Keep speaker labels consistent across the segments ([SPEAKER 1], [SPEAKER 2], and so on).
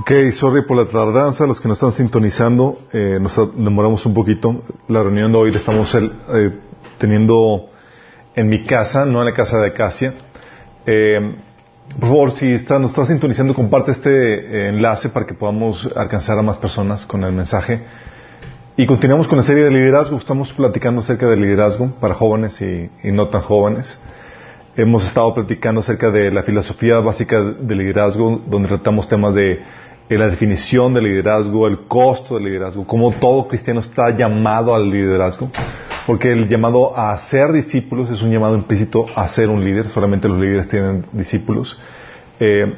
[SPEAKER 1] Ok, sorry por la tardanza, los que nos están sintonizando, eh, nos demoramos un poquito. La reunión de hoy la estamos eh, teniendo en mi casa, no en la casa de Acacia. Eh, por favor, si está, nos está sintonizando, comparte este enlace para que podamos alcanzar a más personas con el mensaje. Y continuamos con la serie de liderazgo. Estamos platicando acerca del liderazgo para jóvenes y no tan jóvenes. Hemos estado platicando acerca de la filosofía básica del liderazgo, donde tratamos temas de la definición del liderazgo, el costo del liderazgo, cómo todo cristiano está llamado al liderazgo, porque el llamado a ser discípulos es un llamado implícito a ser un líder, solamente los líderes tienen discípulos. Eh,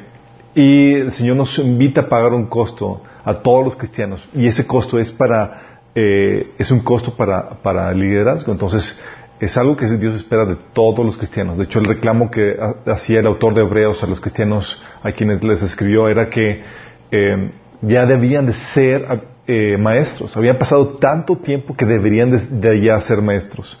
[SPEAKER 1] y el Señor nos invita a pagar un costo a todos los cristianos, y ese costo es para, eh, es un costo para, para el liderazgo. Entonces, es algo que Dios espera de todos los cristianos. De hecho, el reclamo que hacía el autor de Hebreos a los cristianos a quienes les escribió era que eh, ya debían de ser eh, maestros. Habían pasado tanto tiempo que deberían de, ya ser maestros.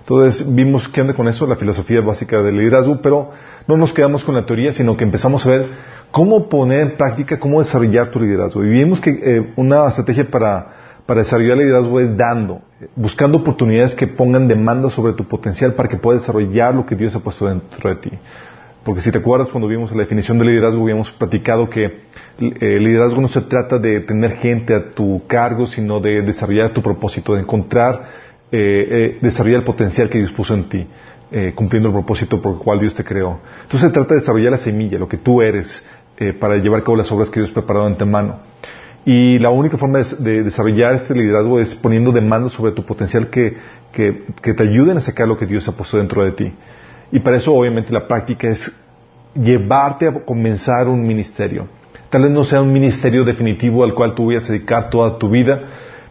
[SPEAKER 1] Entonces vimos qué onda con eso, la filosofía básica del liderazgo, pero no nos quedamos con la teoría, sino que empezamos a ver cómo poner en práctica, cómo desarrollar tu liderazgo. Y vimos que eh, una estrategia para para desarrollar el liderazgo es dando, buscando oportunidades que pongan demanda sobre tu potencial para que puedas desarrollar lo que Dios ha puesto dentro de ti. Porque si te acuerdas cuando vimos la definición de liderazgo, habíamos platicado que eh, liderazgo no se trata de tener gente a tu cargo, sino de desarrollar tu propósito, de encontrar, eh, eh, desarrollar el potencial que Dios puso en ti, cumpliendo el propósito por el cual Dios te creó. Entonces se trata de desarrollar la semilla, lo que tú eres, para llevar a cabo las obras que Dios ha preparado ante mano. Y la única forma de, desarrollar este liderazgo es poniendo demandas sobre tu potencial que, te ayuden a sacar lo que Dios ha puesto dentro de ti. Y para eso, obviamente, la práctica es llevarte a comenzar un ministerio. Tal vez no sea un ministerio definitivo al cual tú vayas a dedicar toda tu vida,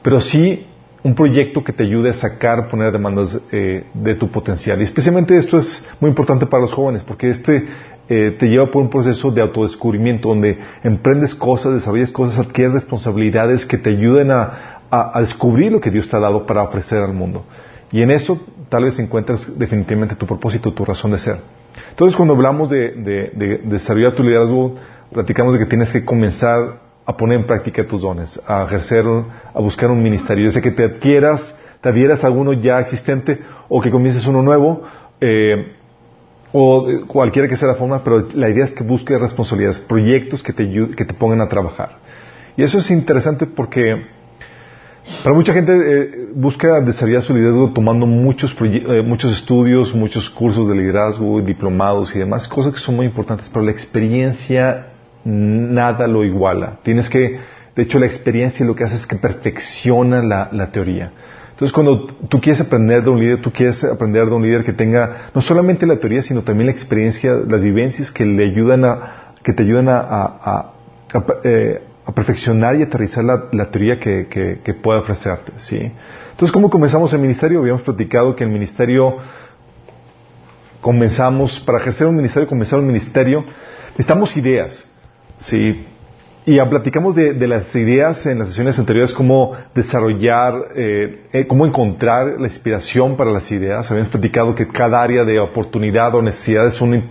[SPEAKER 1] pero sí un proyecto que te ayude a sacar, poner demandas eh, de tu potencial. Y especialmente esto es muy importante para los jóvenes, porque este eh, te lleva por un proceso de autodescubrimiento donde emprendes cosas, desarrollas cosas, adquieres responsabilidades que te ayuden a, descubrir lo que Dios te ha dado para ofrecer al mundo. Y en eso tal vez encuentres definitivamente tu propósito, tu razón de ser. Entonces cuando hablamos de, desarrollar tu liderazgo, platicamos de que tienes que comenzar a poner en práctica tus dones, a ejercer, a buscar un ministerio. Desde que te adquieras, te adhieras a uno ya existente o que comiences uno nuevo, eh, o cualquiera que sea la forma, pero la idea es que busques responsabilidades, proyectos que te, que te pongan a trabajar. Y eso es interesante porque para mucha gente eh, busca desarrollar su liderazgo tomando muchos, eh, muchos estudios, muchos cursos de liderazgo, diplomados y demás, cosas que son muy importantes, pero la experiencia nada lo iguala. Tienes que, de hecho, la experiencia lo que hace es que perfecciona la teoría. Entonces, cuando tú quieres aprender de un líder, tú quieres aprender de un líder que tenga no solamente la teoría, sino también la experiencia, las vivencias que le ayudan a, que te ayudan a, eh, perfeccionar y aterrizar la, teoría que, puede ofrecerte, ¿sí? Entonces, ¿cómo comenzamos el ministerio? Habíamos platicado que el ministerio comenzamos, para ejercer un ministerio, comenzar un ministerio, necesitamos ideas, ¿sí? Y ya platicamos de, las ideas en las sesiones anteriores, cómo desarrollar, eh, eh, cómo encontrar la inspiración para las ideas. Habíamos platicado que cada área de oportunidad o necesidades son,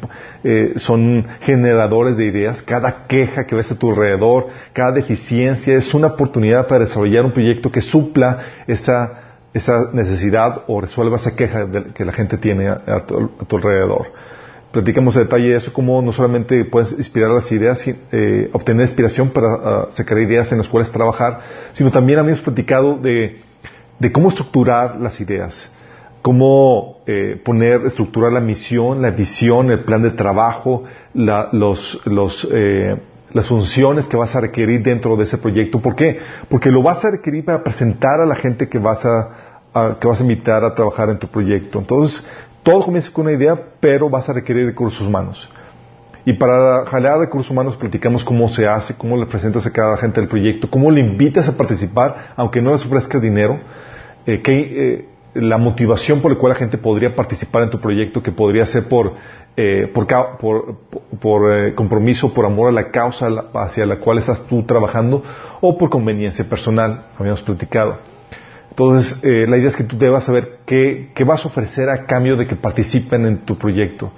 [SPEAKER 1] eh, son generadores de ideas. Cada queja que ves a tu alrededor, cada deficiencia es una oportunidad para desarrollar un proyecto que supla esa, esa necesidad o resuelva esa queja que la gente tiene a tu alrededor platicamos a detalle eso, cómo no solamente puedes inspirar las ideas, eh, obtener inspiración para ah, sacar ideas en las cuales trabajar, sino también habíamos platicado de, cómo estructurar las ideas, cómo eh, poner, estructurar la misión, la visión, el plan de trabajo, los, los, eh, las funciones que vas a requerir dentro de ese proyecto. ¿Por qué? Porque lo vas a requerir para presentar a la gente que vas a, que vas a invitar a trabajar en tu proyecto. Entonces, todo comienza con una idea, pero vas a requerir recursos humanos. Y para jalar recursos humanos platicamos cómo se hace, cómo le presentas a cada gente del proyecto, cómo le invitas a participar, aunque no les ofrezcas dinero, eh, eh, la motivación por la cual la gente podría participar en tu proyecto, que podría ser por, eh, por, compromiso, por amor a la causa hacia la cual estás tú trabajando, o por conveniencia personal, habíamos platicado. Entonces, eh, la idea es que tú debas saber qué, vas a ofrecer a cambio de que participen en tu proyecto.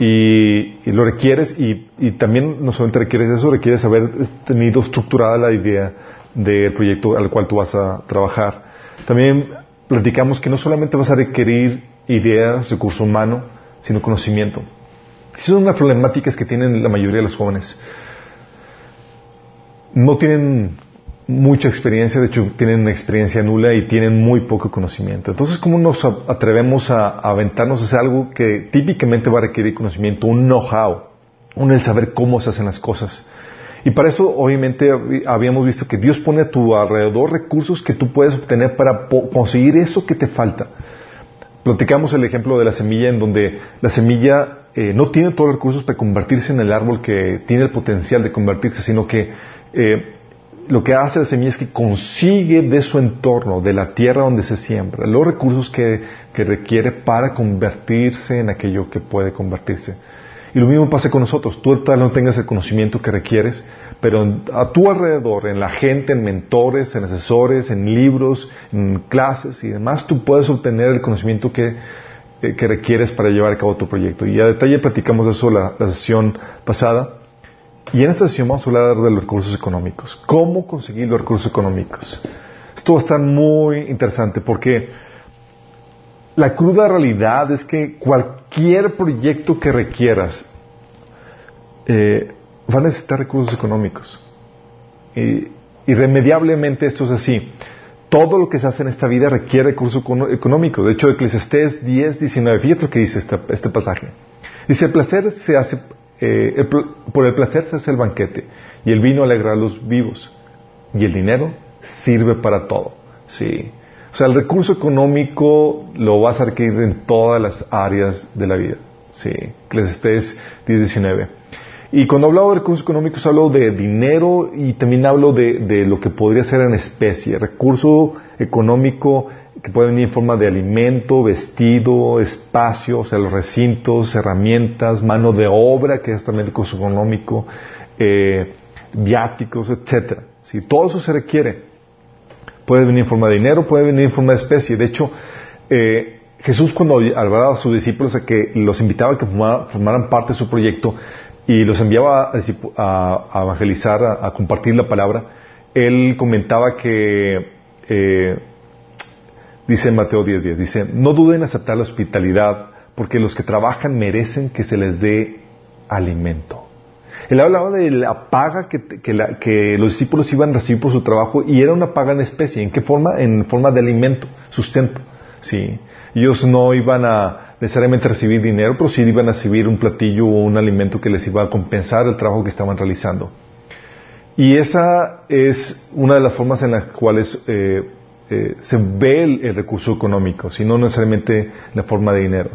[SPEAKER 1] y, lo requieres y, y, también no solamente requieres eso, requieres haber tenido estructurada la idea del proyecto al cual tú vas a trabajar. También platicamos que no solamente vas a requerir ideas, recurso humano, sino conocimiento. Esas son las problemáticas que tienen la mayoría de los jóvenes. No tienen mucha experiencia, de hecho tienen una experiencia nula y tienen muy poco conocimiento. Entonces, ¿cómo nos atrevemos a, aventarnos hacer algo que típicamente va a requerir conocimiento, un know-how, un el saber cómo se hacen las cosas? Y para eso, obviamente, habíamos visto que Dios pone a tu alrededor recursos que tú puedes obtener para conseguir eso que te falta. Platicamos el ejemplo de la semilla en donde la semilla eh, no tiene todos los recursos para convertirse en el árbol que tiene el potencial de convertirse, sino que eh, lo que hace la semilla es que consigue de su entorno, de la tierra donde se siembra, los recursos que, que requiere para convertirse en aquello que puede convertirse. Y lo mismo pasa con nosotros. Tú tal no tengas el conocimiento que requieres, pero a tu alrededor, en la gente, en mentores, en asesores, en libros, en clases y demás, tú puedes obtener el conocimiento que, eh, que requieres para llevar a cabo tu proyecto. Y a detalle platicamos de eso la, la sesión pasada. Y en esta sesión vamos a hablar de los recursos económicos. ¿Cómo conseguir los recursos económicos? Esto va a estar muy interesante porque la cruda realidad es que cualquier proyecto que requieras eh, va a necesitar recursos económicos. Y, irremediablemente esto es así. Todo lo que se hace en esta vida requiere recursos económicos. De hecho, Eclesiastés 10, 19, fíjate lo que dice este, este pasaje. Dice, el placer se hace eh, por el placer se hace el banquete y el vino alegra a los vivos y el dinero sirve para todo. Sí. O sea, el recurso económico lo vas a requerir en todas las áreas de la vida. Sí. Eclesiastés 10.19. Y cuando hablo de recursos económicos hablo de dinero y también hablo de, de lo que podría ser en especie. Recurso económico que puede venir en forma de alimento, vestido, espacio, o sea, los recintos, herramientas, mano de obra, que es también el costo económico, eh, viáticos, etcétera. Si Todo eso se requiere. Puede venir en forma de dinero, puede venir en forma de especie. De hecho, eh, Jesús cuando hablaba a sus discípulos a que los invitaba a que formaran parte de su proyecto y los enviaba a, evangelizar, a, compartir la palabra, él comentaba que eh, Dice Mateo 10:10, dice, no duden en aceptar la hospitalidad, porque los que trabajan merecen que se les dé alimento. Él hablaba de la paga que, los discípulos iban a recibir por su trabajo y era una paga en especie. ¿En qué forma? En forma de alimento, sustento. Sí. Ellos no iban a necesariamente recibir dinero, pero sí iban a recibir un platillo o un alimento que les iba a compensar el trabajo que estaban realizando. Y esa es una de las formas en las cuales eh, eh, se ve el, recurso económico, sino necesariamente la forma de dinero.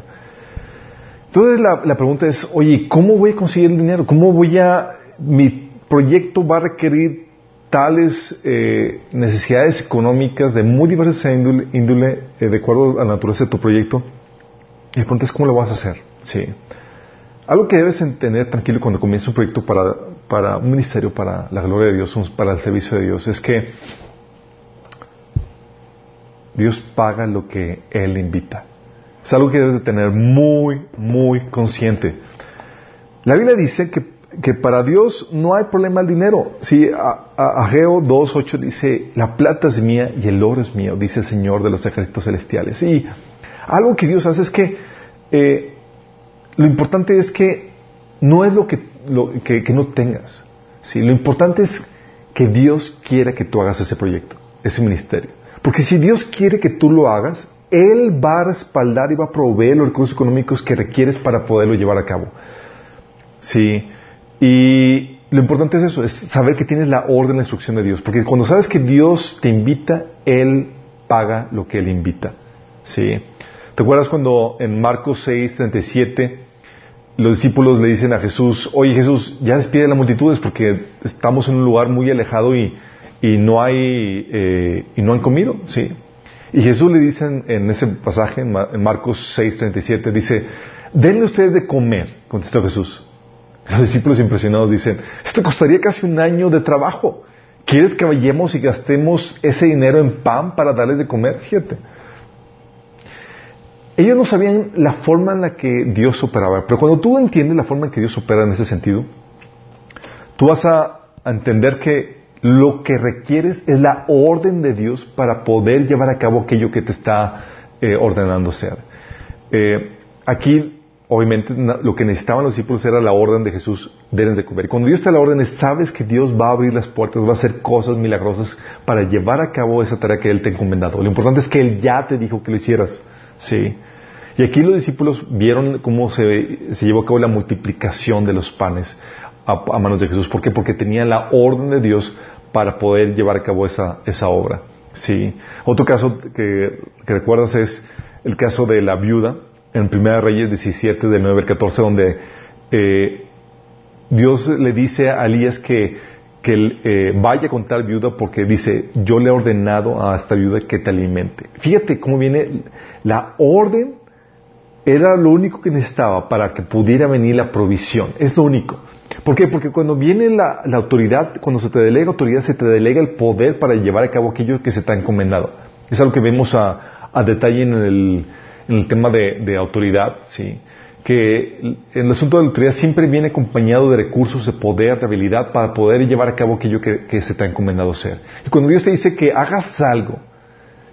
[SPEAKER 1] Entonces la, pregunta es, oye, ¿cómo voy a conseguir el dinero? ¿Cómo voy a, mi proyecto va a requerir tales eh, necesidades económicas de muy diversas índole, eh, de acuerdo a la naturaleza de tu proyecto? Y la pregunta es, ¿cómo lo vas a hacer? Sí. Algo que debes tener tranquilo cuando comienza un proyecto para, para un ministerio, para la gloria de Dios, para el servicio de Dios, es que Dios paga lo que Él invita. Es algo que debes de tener muy, muy consciente. La Biblia dice que, para Dios no hay problema el dinero. Si Ageo 2.8 dice, la plata es mía y el oro es mío, dice el Señor de los ejércitos celestiales. Y algo que Dios hace es que eh, lo importante es que no es lo que, que, no tengas. ¿sí? Lo importante es que Dios quiera que tú hagas ese proyecto, ese ministerio. Porque si Dios quiere que tú lo hagas, Él va a respaldar y va a proveer los recursos económicos que requieres para poderlo llevar a cabo. Sí. Y lo importante es eso, es saber que tienes la orden, la instrucción de Dios. Porque cuando sabes que Dios te invita, Él paga lo que Él invita. Sí. ¿Te acuerdas cuando en Marcos 6, 37, los discípulos le dicen a Jesús, oye Jesús, ya despide a las multitudes porque estamos en un lugar muy alejado y y no hay eh, y no han comido, sí. Y Jesús le dice en, ese pasaje, en, Marcos 6:37, dice, denle ustedes de comer, contestó Jesús. Los discípulos impresionados dicen, esto costaría casi un año de trabajo. ¿Quieres que vayamos y gastemos ese dinero en pan para darles de comer? Fíjate. ellos no sabían la forma en la que Dios operaba. Pero cuando tú entiendes la forma en que Dios opera en ese sentido, tú vas a entender que lo que requieres es la orden de Dios para poder llevar a cabo aquello que te está eh, ordenando ser. Eh, aquí, obviamente, lo que necesitaban los discípulos era la orden de Jesús, de comer. Cuando Dios te da la orden, sabes que Dios va a abrir las puertas, va a hacer cosas milagrosas para llevar a cabo esa tarea que Él te ha encomendado. Lo importante es que Él ya te dijo que lo hicieras. Sí. Y aquí los discípulos vieron cómo se, llevó a cabo la multiplicación de los panes a, manos de Jesús. ¿Por qué? Porque tenía la orden de Dios para poder llevar a cabo esa, esa obra. Sí. Otro caso que, recuerdas es el caso de la viuda en 1 Reyes 17, del 9 al 14, donde eh, Dios le dice a Elías que, que eh, vaya con tal viuda porque dice, yo le he ordenado a esta viuda que te alimente. Fíjate cómo viene la orden era lo único que necesitaba para que pudiera venir la provisión. Es lo único. ¿Por qué? Porque cuando viene la, autoridad, cuando se te delega autoridad, se te delega el poder para llevar a cabo aquello que se te ha encomendado. Es algo que vemos a, detalle en el, tema de, autoridad, ¿sí? que el asunto de la autoridad siempre viene acompañado de recursos, de poder, de habilidad para poder llevar a cabo aquello que, se te ha encomendado ser. Y cuando Dios te dice que hagas algo,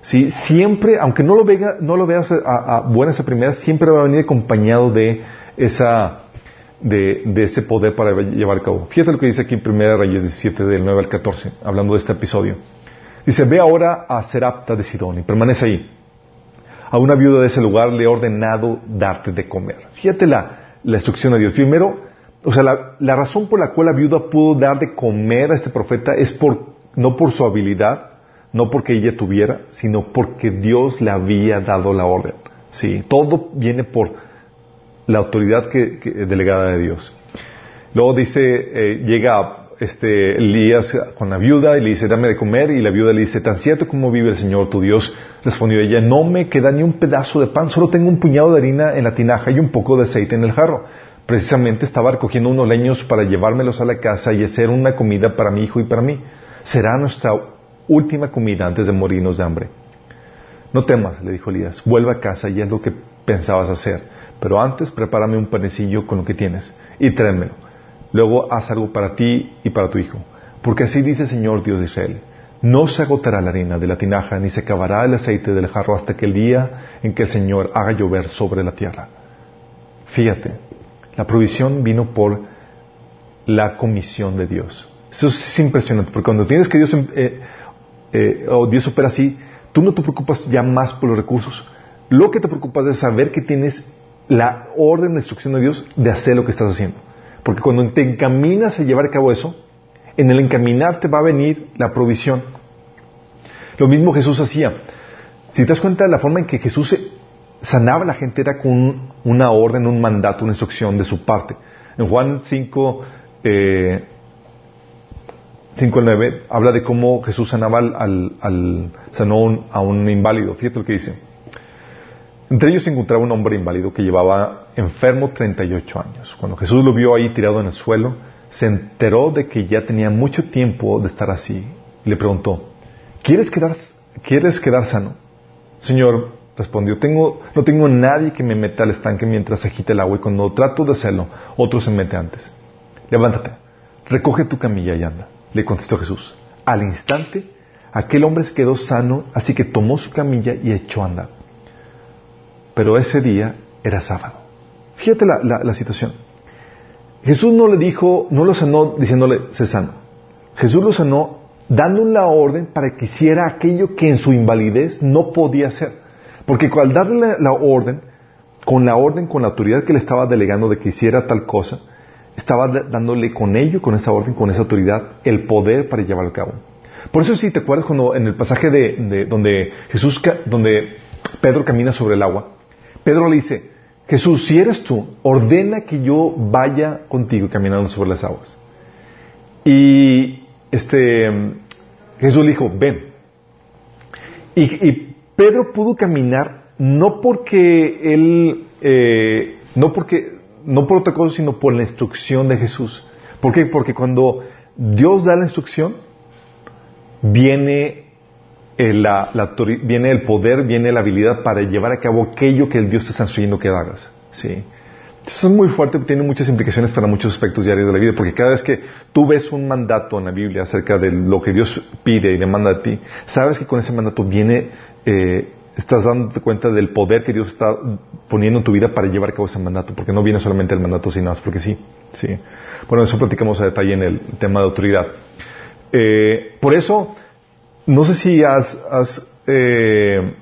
[SPEAKER 1] ¿sí? Siempre, aunque no lo, no lo veas a, a buenas a primeras, siempre va a venir acompañado de esa, de, ese poder para llevar a cabo. Fíjate lo que dice aquí en 1 Reyes 17, del 9 al 14, hablando de este episodio. Dice, ve ahora a Serapta de Sidón y permanece ahí. A una viuda de ese lugar le he ordenado darte de comer. Fíjate la, la instrucción de Dios. Primero, o sea, la, la, razón por la cual la viuda pudo dar de comer a este profeta es por, no por su habilidad, no porque ella tuviera, sino porque Dios le había dado la orden. Sí, todo viene por la autoridad que, delegada de Dios. Luego dice, eh, llega este Elías con la viuda y le dice, dame de comer, y la viuda le dice, tan cierto como vive el Señor tu Dios, respondió ella, no me queda ni un pedazo de pan, solo tengo un puñado de harina en la tinaja y un poco de aceite en el jarro. Precisamente estaba recogiendo unos leños para llevármelos a la casa y hacer una comida para mi hijo y para mí. Será nuestra última comida antes de morirnos de hambre. No temas, le dijo Elías, vuelve a casa y haz lo que pensabas hacer. Pero antes prepárame un panecillo con lo que tienes y tráemelo. Luego haz algo para ti y para tu hijo. Porque así dice el Señor Dios de Israel. No se agotará la harina de la tinaja, ni se acabará el aceite del jarro hasta que el día en que el Señor haga llover sobre la tierra. Fíjate, la provisión vino por la comisión de Dios. Eso es impresionante, porque cuando tienes que Dios eh, eh, o Dios opera así, tú no te preocupas ya más por los recursos. Lo que te preocupas es saber que tienes la orden de instrucción de Dios de hacer lo que estás haciendo. Porque cuando te encaminas a llevar a cabo eso, en el encaminarte va a venir la provisión. Lo mismo Jesús hacía. Si te das cuenta la forma en que Jesús sanaba a la gente era con una orden, un mandato, una instrucción de su parte. En Juan 5, eh, 5 al 9 habla de cómo Jesús sanaba al, al, sanó a un inválido. Fíjate lo que dice. Entre ellos se encontraba un hombre inválido que llevaba enfermo 38 años. Cuando Jesús lo vio ahí tirado en el suelo, se enteró de que ya tenía mucho tiempo de estar así y le preguntó, ¿quieres quedar, ¿quieres quedar sano? Señor, respondió, tengo, no tengo nadie que me meta al estanque mientras agita el agua y cuando trato de hacerlo, otro se mete antes. Levántate, recoge tu camilla y anda. Le contestó Jesús. Al instante, aquel hombre se quedó sano, así que tomó su camilla y echó a andar. Pero ese día era sábado. Fíjate la, situación. Jesús no le dijo, no lo sanó diciéndole, se sano. Jesús lo sanó dándole la orden para que hiciera aquello que en su invalidez no podía hacer. Porque al darle la orden, con la orden, con la autoridad que le estaba delegando de que hiciera tal cosa, estaba dándole con ello, con esa orden, con esa autoridad, el poder para llevarlo a cabo. Por eso si te acuerdas cuando en el pasaje de, donde Jesús, donde Pedro camina sobre el agua, Pedro le dice, Jesús, si eres tú, ordena que yo vaya contigo caminando sobre las aguas. Y este Jesús le dijo, ven. Y, Pedro pudo caminar no porque él, eh, no porque no por otra cosa, sino por la instrucción de Jesús. ¿Por qué? Porque cuando Dios da la instrucción, viene eh, viene el poder, viene la habilidad para llevar a cabo aquello que el Dios te está instruyendo que hagas. ¿sí? Eso es muy fuerte, tiene muchas implicaciones para muchos aspectos diarios de la vida, porque cada vez que tú ves un mandato en la Biblia acerca de lo que Dios pide y demanda a ti, sabes que con ese mandato viene, eh, estás dándote cuenta del poder que Dios está poniendo en tu vida para llevar a cabo ese mandato, porque no viene solamente el mandato sin más, porque sí, sí. Bueno, eso platicamos a detalle en el tema de autoridad. Eh, por eso, no sé si has, eh,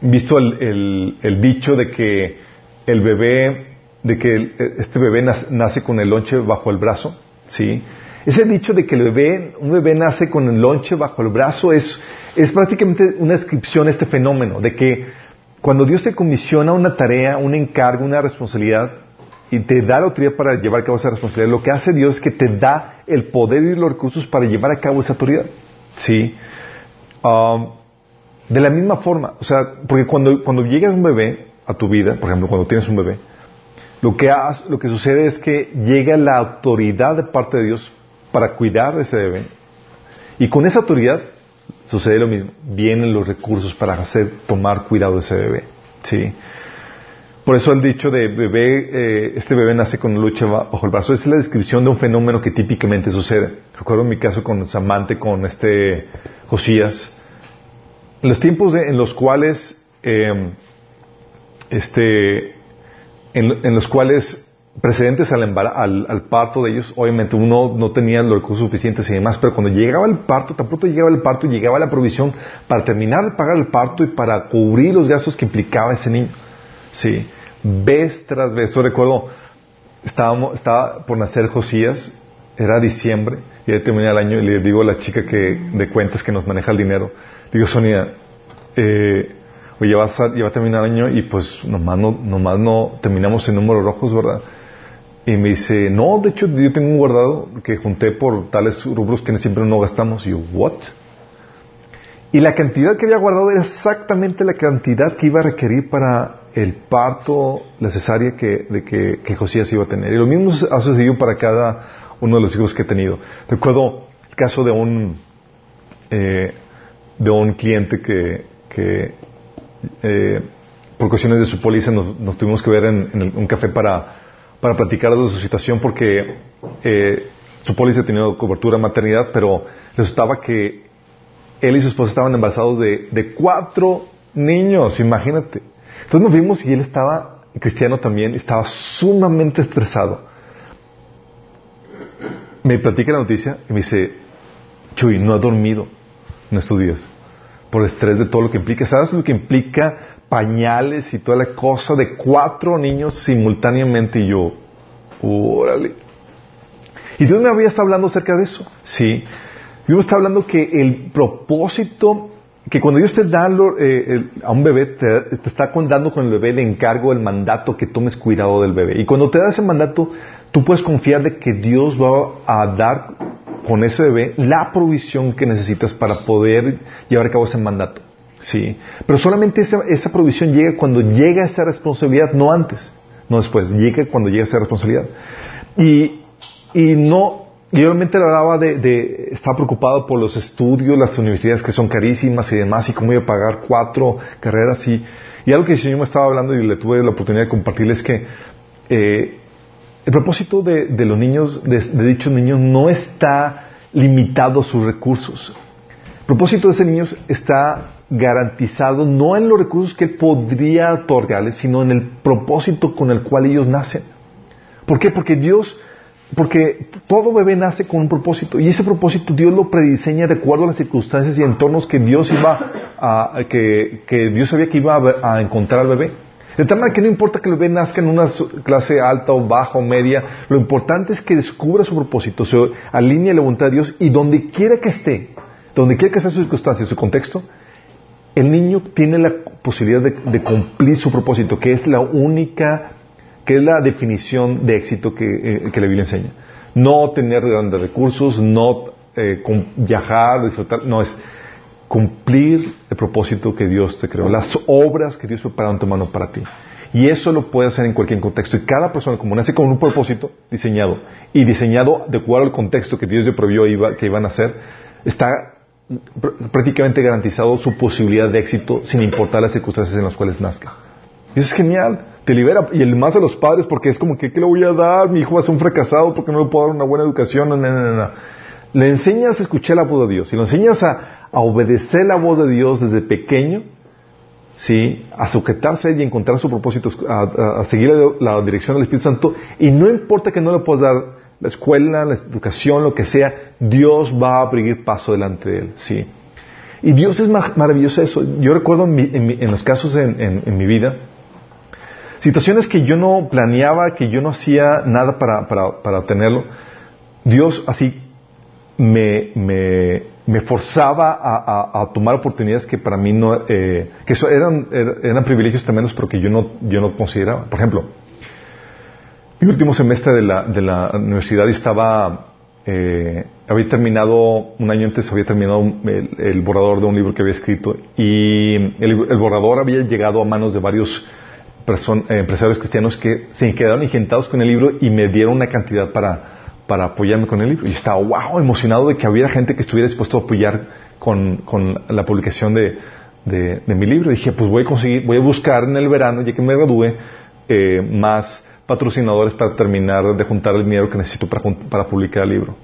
[SPEAKER 1] visto el, dicho de que el bebé, de que este bebé nace con el lonche bajo el brazo, ¿sí? Ese dicho de que el bebé, un bebé nace con el lonche bajo el brazo es, es prácticamente una descripción de este fenómeno, de que cuando Dios te comisiona una tarea, un encargo, una responsabilidad, y te da la autoridad para llevar a cabo esa responsabilidad, lo que hace Dios es que te da el poder y los recursos para llevar a cabo esa autoridad. ¿Sí? Um, de la misma forma, o sea, porque cuando, cuando llega un bebé, a tu vida, por ejemplo, cuando tienes un bebé, lo que, lo que sucede es que llega la autoridad de parte de Dios para cuidar de ese bebé. Y con esa autoridad sucede lo mismo. Vienen los recursos para hacer, tomar cuidado de ese bebé. ¿Sí? Por eso el dicho de bebé, eh, este bebé nace con lucha bajo el brazo, es la descripción de un fenómeno que típicamente sucede. Recuerdo mi caso con Samante, con este Josías. Los tiempos en los cuales eh, este, en, los cuales precedentes al, al, parto de ellos, obviamente uno no tenía los recursos suficientes y demás, pero cuando llegaba el parto, tan pronto llegaba el parto, llegaba la provisión para terminar de pagar el parto y para cubrir los gastos que implicaba ese niño. Sí, vez tras vez. Yo recuerdo, estábamos, estaba por nacer Josías, era diciembre, y ya terminé el año, y le digo a la chica que, de cuentas que nos maneja el dinero, digo, Sonia, eh, oye, ya va a terminar el año y pues nomás no, nomás no terminamos en números rojos, ¿verdad? Y me dice, no, de hecho yo tengo un guardado que junté por tales rubros que siempre no gastamos. Y yo, ¿what? Y la cantidad que había guardado era exactamente la cantidad que iba a requerir para el parto, la cesárea que, que, que Josías iba a tener. Y lo mismo ha sucedido para cada uno de los hijos que he tenido. Recuerdo el caso de un, eh, de un cliente que, eh, por cuestiones de su póliza nos, tuvimos que ver en, un café para, para platicar de su situación porque eh, su póliza tenía cobertura maternidad, pero resultaba que él y su esposa estaban embarazados de, de cuatro niños, imagínate. Entonces nos vimos y él estaba, cristiano también, estaba sumamente estresado. Me platica la noticia y me dice, Chuy, no ha dormido en estos días por estrés de todo lo que implica. ¿Sabes lo que implica pañales y toda la cosa de cuatro niños simultáneamente? Y yo, órale. Y Dios me había estado hablando acerca de eso. Sí. Dios me está hablando que el propósito, que cuando Dios te da eh, a un bebé, te, te está dando con el bebé el encargo, el mandato que tomes cuidado del bebé. Y cuando te da ese mandato, tú puedes confiar de que Dios va a dar con ese bebé la provisión que necesitas para poder llevar a cabo ese mandato. ¿sí? Pero solamente esa, esa provisión llega cuando llega esa responsabilidad, no antes, no después, llega cuando llega esa responsabilidad. Y, y no, yo realmente hablaba de, de, estaba preocupado por los estudios, las universidades que son carísimas y demás, y cómo iba a pagar cuatro carreras. Y, y algo que el Señor me estaba hablando y le tuve la oportunidad de compartirles es que eh, el propósito de, los niños, de, dichos niños, no está limitado a sus recursos. El propósito de ese niño está garantizado no en los recursos que podría otorgarles, sino en el propósito con el cual ellos nacen. ¿Por qué? Porque Dios, porque todo bebé nace con un propósito y ese propósito Dios lo prediseña de acuerdo a las circunstancias y entornos que Dios iba a, que Dios sabía que iba a encontrar al bebé. De tal manera que no importa que el bebé nazca en una clase alta o baja o media, lo importante es que descubra su propósito, se alinee la voluntad de Dios y donde quiera que esté, donde quiera que esté su circunstancia, su contexto, el niño tiene la posibilidad de, cumplir su propósito, que es la única, que es la definición de éxito que, eh, la Biblia enseña. No tener grandes recursos, no eh, viajar, disfrutar, no es cumplir el propósito que Dios te creó, las obras que Dios preparó en tu mano para ti. Y eso lo puede hacer en cualquier contexto. Y cada persona, como nace con un propósito diseñado, y diseñado de acuerdo al contexto que Dios le prohibió que iban a hacer, está prácticamente garantizado su posibilidad de éxito sin importar las circunstancias en las cuales nazca. Y eso es genial, te libera. Y el más de los padres, porque es como que, ¿qué le voy a dar? Mi hijo va a ser un fracasado porque no le puedo dar una buena educación. No, no, no, no. Le enseñas a escuchar la voz de Dios y le enseñas a, obedecer la voz de Dios desde pequeño, ¿sí? a sujetarse y encontrar su propósito, a, seguir la, dirección del Espíritu Santo. Y no importa que no le puedas dar la escuela, la educación, lo que sea, Dios va a abrir paso delante de él. ¿sí? Y Dios es maravilloso eso. Yo recuerdo en, los casos en, mi vida, situaciones que yo no planeaba, que yo no hacía nada para, para, para obtenerlo. Dios así me, me, me forzaba a, tomar oportunidades que para mí no, eh, que eran, eran privilegios tremendos, pero que yo no, yo no consideraba. Por ejemplo, mi último semestre de la, de la universidad estaba, eh, había terminado, un año antes había terminado el, borrador de un libro que había escrito y el, borrador había llegado a manos de varios eh, empresarios cristianos que se quedaron ingentados con el libro y me dieron una cantidad para, para apoyarme con el libro. Y estaba, wow, emocionado de que hubiera gente que estuviera dispuesto a apoyar con, con la publicación de, de, mi libro. Dije, pues voy a conseguir, voy a buscar en el verano, ya que me gradúe, eh, más patrocinadores para terminar de juntar el dinero que necesito para, para publicar el libro.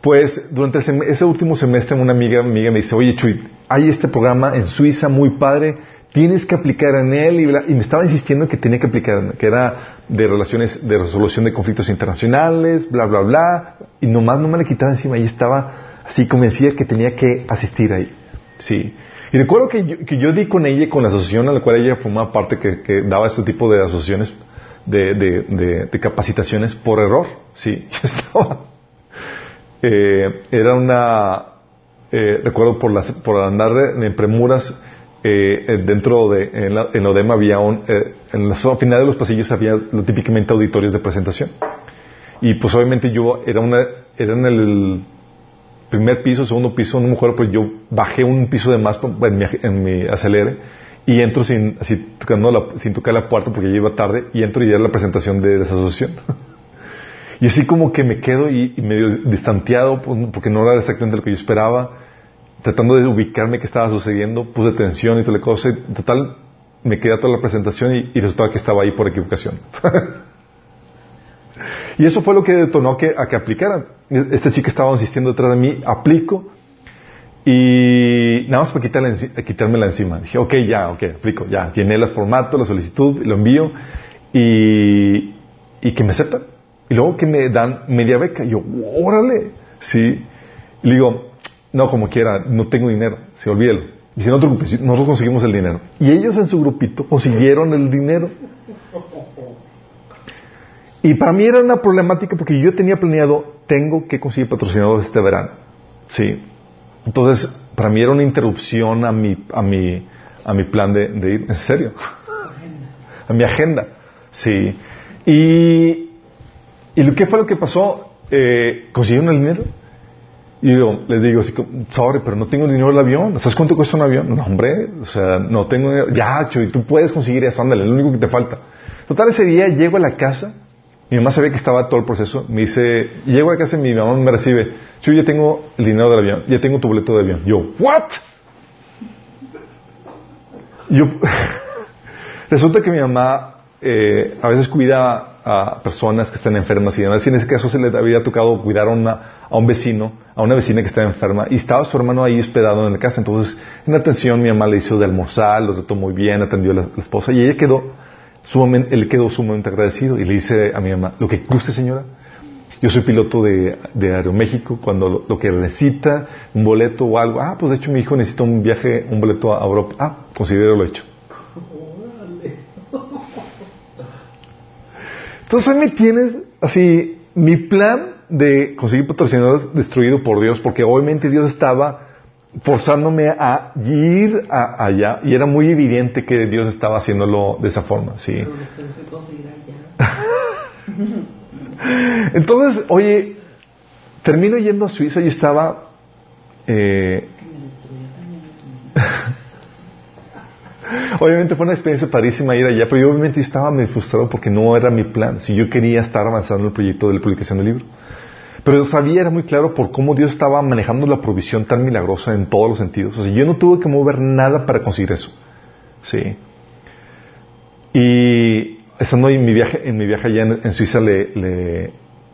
[SPEAKER 1] Pues durante ese, último semestre una amiga, amiga me dice, oye Chuy, hay este programa en Suiza muy padre, tienes que aplicar en él y, me estaba insistiendo que tenía que aplicar, que era de relaciones, de resolución de conflictos internacionales, bla, bla, bla, y nomás no me le quitaba encima y estaba así convencida que tenía que asistir ahí. Sí. Y recuerdo que yo, que yo di con ella, con la asociación a la cual ella formaba parte, que, daba este tipo de asociaciones, de, de, capacitaciones por error. Sí, yo estaba. Eh, era una. Eh, recuerdo por, las, por andar en premuras eh, dentro de, en, la, en ODEM había un, eh, en los, al final de los pasillos había típicamente auditorios de presentación. Y pues obviamente yo era una, era en el primer piso, segundo piso, no me acuerdo, pues yo bajé un piso de más en mi, en mi acelere y entro sin, así, tocando la, sin tocar la puerta porque ya iba tarde y entro y era la presentación de, esa asociación. y así como que me quedo y, y medio distanteado pues, porque no era exactamente lo que yo esperaba tratando de ubicarme qué estaba sucediendo, puse atención y toda cosa, y total, me quedé toda la presentación y, resultaba que estaba ahí por equivocación. y eso fue lo que detonó a que, a que aplicara. Esta chica estaba insistiendo detrás de mí, aplico, y nada más para quitarme quitármela encima. Dije, ok, ya, ok, aplico, ya. Llené el formato, la solicitud, lo envío, y, y que me aceptan. Y luego que me dan media beca. Yo, órale, sí. Y le digo, no, como quiera, no tengo dinero, se olvídelo. Y si no te preocupes, nosotros conseguimos el dinero. Y ellos en su grupito consiguieron el dinero. Y para mí era una problemática porque yo tenía planeado, tengo que conseguir patrocinadores este verano. Sí. Entonces, para mí era una interrupción a mi, a mi, a mi plan de, ir, en serio. a mi agenda. Sí. Y, ¿y qué fue lo que pasó? Eh, ¿Consiguieron el dinero? Y yo les digo así, sorry, pero no tengo dinero del avión. ¿Sabes cuánto cuesta un avión? No, hombre, o sea, no tengo dinero. Ya, Chuy, tú puedes conseguir eso, ándale, lo único que te falta. Total, ese día llego a la casa, mi mamá sabía que estaba todo el proceso, me dice, llego a la casa y mi mamá me recibe, Chuy, ya tengo el dinero del avión, ya tengo tu boleto de avión. Yo, ¿what? Yo, resulta que mi mamá eh, a veces cuida a personas que están enfermas y demás, y en ese caso se le había tocado cuidar a, una, a un vecino a una vecina que estaba enferma y estaba su hermano ahí hospedado en la casa. Entonces, en atención, mi mamá le hizo de almorzar, lo trató muy bien, atendió a la, esposa y ella quedó sumamente, él quedó sumamente agradecido y le dice a mi mamá, lo que guste señora, yo soy piloto de, de Aeroméxico, cuando lo, que necesita, un boleto o algo, ah, pues de hecho mi hijo necesita un viaje, un boleto a Europa, ah, considero lo hecho. Entonces ahí me tienes así, mi plan de conseguir patrocinadores destruido por Dios, porque obviamente Dios estaba forzándome a ir allá y era muy evidente que Dios estaba haciéndolo de esa forma, sí. Entonces, oye, termino yendo a Suiza y estaba eh, obviamente fue una experiencia parísima ir allá, pero yo obviamente estaba muy frustrado porque no era mi plan. Si yo quería estar avanzando en el proyecto de la publicación del libro. Pero sabía, era muy claro por cómo Dios estaba manejando la provisión tan milagrosa en todos los sentidos. O sea, yo no tuve que mover nada para conseguir eso. Sí. Y estando en mi viaje, en mi viaje allá en, Suiza,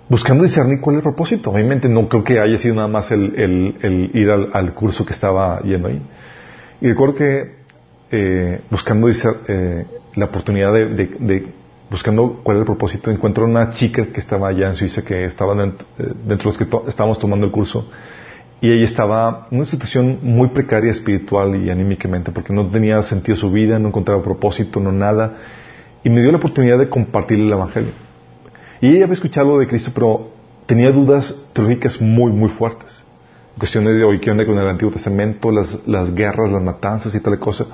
[SPEAKER 1] buscando discernir cuál es el propósito. Obviamente no creo que haya sido nada más el, ir al, curso que estaba yendo ahí. Y recuerdo que eh, buscando eh, la oportunidad de, buscando cuál es el propósito, encuentro una chica que estaba allá en Suiza, que estaba dentro, eh, dentro de los que estábamos tomando el curso, y ella estaba en una situación muy precaria espiritual y anímicamente, porque no tenía sentido su vida, no encontraba propósito, no nada, y me dio la oportunidad de compartirle el Evangelio. Y ella había escuchado de Cristo, pero tenía dudas teológicas muy, muy fuertes. Cuestiones de hoy, qué onda con el Antiguo Testamento, las, las guerras, las matanzas y tal cosa.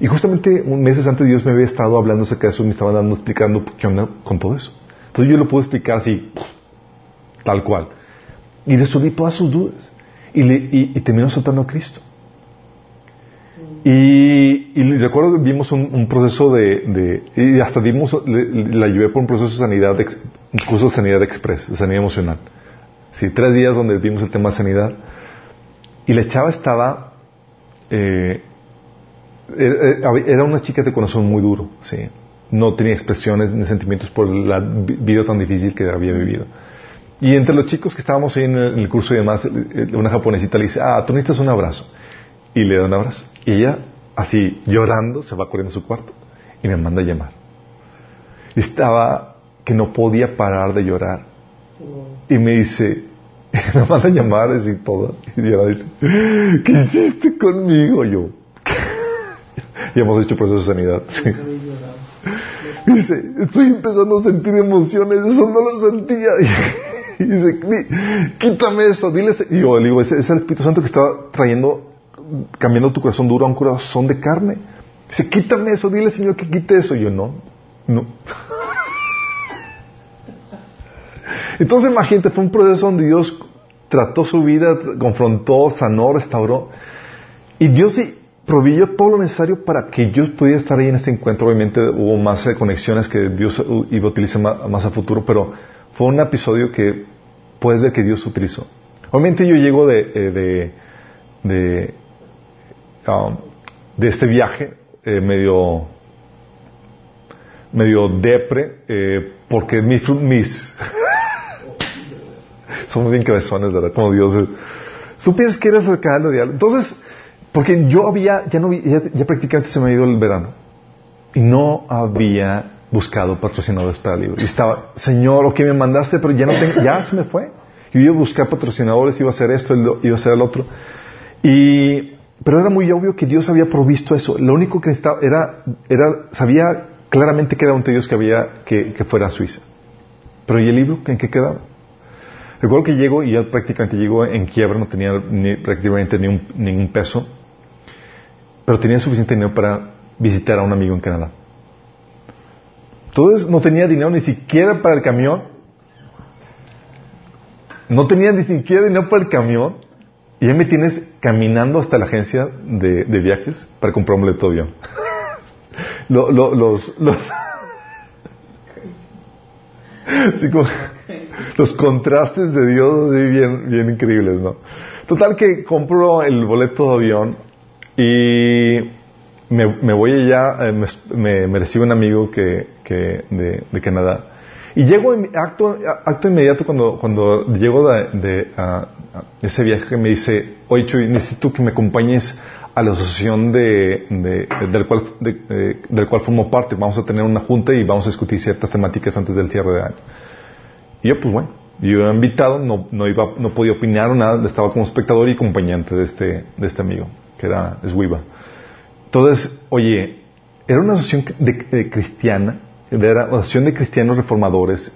[SPEAKER 1] Y justamente meses antes Dios me había estado hablando acerca de eso, me estaba dando, explicando qué onda con todo eso. Entonces yo lo puedo explicar así, tal cual. Y resolví todas sus dudas. Y, le, y, terminó soltando a Cristo. Y, recuerdo que vimos un, proceso de, y hasta dimos, la llevé por un proceso de sanidad, un curso de sanidad express, de sanidad emocional. Sí, tres días donde vimos el tema de sanidad. Y la chava estaba, eh, era una chica de corazón muy duro, sí. No tenía expresiones ni sentimientos por la vida tan difícil que había vivido. Y entre los chicos que estábamos ahí en el, curso y demás, una japonesita le dice, ah, tú necesitas un abrazo. Y le da un abrazo. Y ella, así llorando, se va corriendo a su cuarto y me manda a llamar. Estaba que no podía parar de llorar. Y me dice, me manda a llamar así todo. Y ella dice, ¿qué hiciste conmigo? Yo, y hemos hecho proceso de sanidad. Dice, estoy empezando a sentir emociones, eso no lo sentía. Y dice, quítame eso, dile. Y yo le digo, ese es el Espíritu Santo que está trayendo cambiando tu corazón duro a un corazón de carne. Dice, quítame eso, dile Señor que quite eso. Y yo, no, no. Entonces imagínate, fue un proceso donde Dios trató su vida, confrontó, sanó, restauró. Y Dios sí proveyó todo lo necesario para que yo pudiera estar ahí en ese encuentro. Obviamente hubo más conexiones que Dios iba a utilizar más, a futuro, pero fue un episodio que puedes ver que Dios utilizó. Obviamente yo llego de, eh, de Um, de este viaje eh, medio medio depre eh, porque mis, mis somos bien cabezones verdad como Dios piensas que eres el de entonces porque yo había ya no ya, prácticamente se me ha ido el verano y no había buscado patrocinadores para el libro y estaba Señor ok me mandaste pero ya no tengo ya se me fue yo iba a buscar patrocinadores iba a hacer esto iba a hacer el otro y pero era muy obvio que Dios había provisto eso. Lo único que estaba era, era, sabía claramente que era un Dios que había que, fuera a Suiza. Pero ¿y el libro? ¿En qué quedaba? Recuerdo que llego y ya prácticamente llego en quiebra, no tenía ni, prácticamente ni un, ningún peso, pero tenía suficiente dinero para visitar a un amigo en Canadá. Entonces no tenía dinero ni siquiera para el camión. No tenía ni siquiera dinero para el camión. Y ya me tienes caminando hasta la agencia de, viajes para comprar un boleto de avión. los, los, contrastes de Dios bien, bien increíbles, ¿no? Total que compro el boleto de avión y me, voy allá, eh, me, me, un amigo que, de, de Canadá y llego acto, acto inmediato cuando, cuando llego de, ese viaje me dice, oye Chuy, necesito que me acompañes a la asociación de, del, cual, del cual formo parte. Vamos a tener una junta y vamos a discutir ciertas temáticas antes del cierre de año. Y yo, pues bueno, yo he invitado, no, no, iba, no podía opinar o nada, estaba como espectador y acompañante de este, de este amigo, que era Eswiba. Entonces, oye, era una asociación de, cristiana de la Asociación de Cristianos Reformadores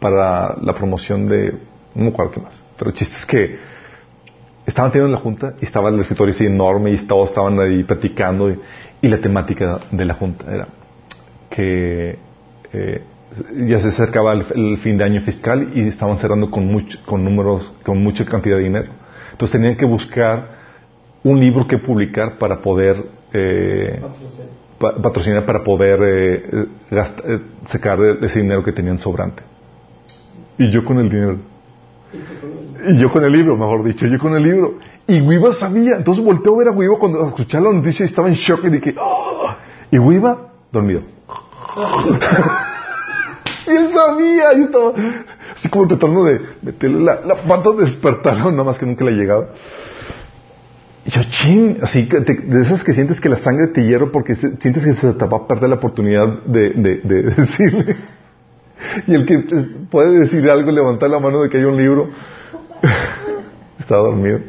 [SPEAKER 1] para la promoción de, no me acuerdo qué más, pero el chiste es que estaban teniendo la junta y estaba el escritorio así enorme y todos estaban ahí platicando y, la temática de la junta era que eh, ya se acercaba el, fin de año fiscal y estaban cerrando con, mucho, con números, con mucha cantidad de dinero. Entonces tenían que buscar un libro que publicar para poder eh, patrocinar para poder eh, eh, sacar ese dinero que tenían sobrante. Y yo con el dinero. Y yo con el libro, mejor dicho, yo con el libro. Y Wiva sabía, entonces volteó a ver a Wiva cuando escuché la noticia y estaba en shock y dije, ¡Oh! y Wiva dormido. y él sabía, y estaba así como tratando de meterle la, la pata de despertarlo, nada más que nunca le llegaba. Y yo, ching, así que de esas que sientes que la sangre te hierro porque sientes que se te va a perder la oportunidad de, de, de decirle. Y el que puede decir algo, levantar la mano de que hay un libro, estaba dormido.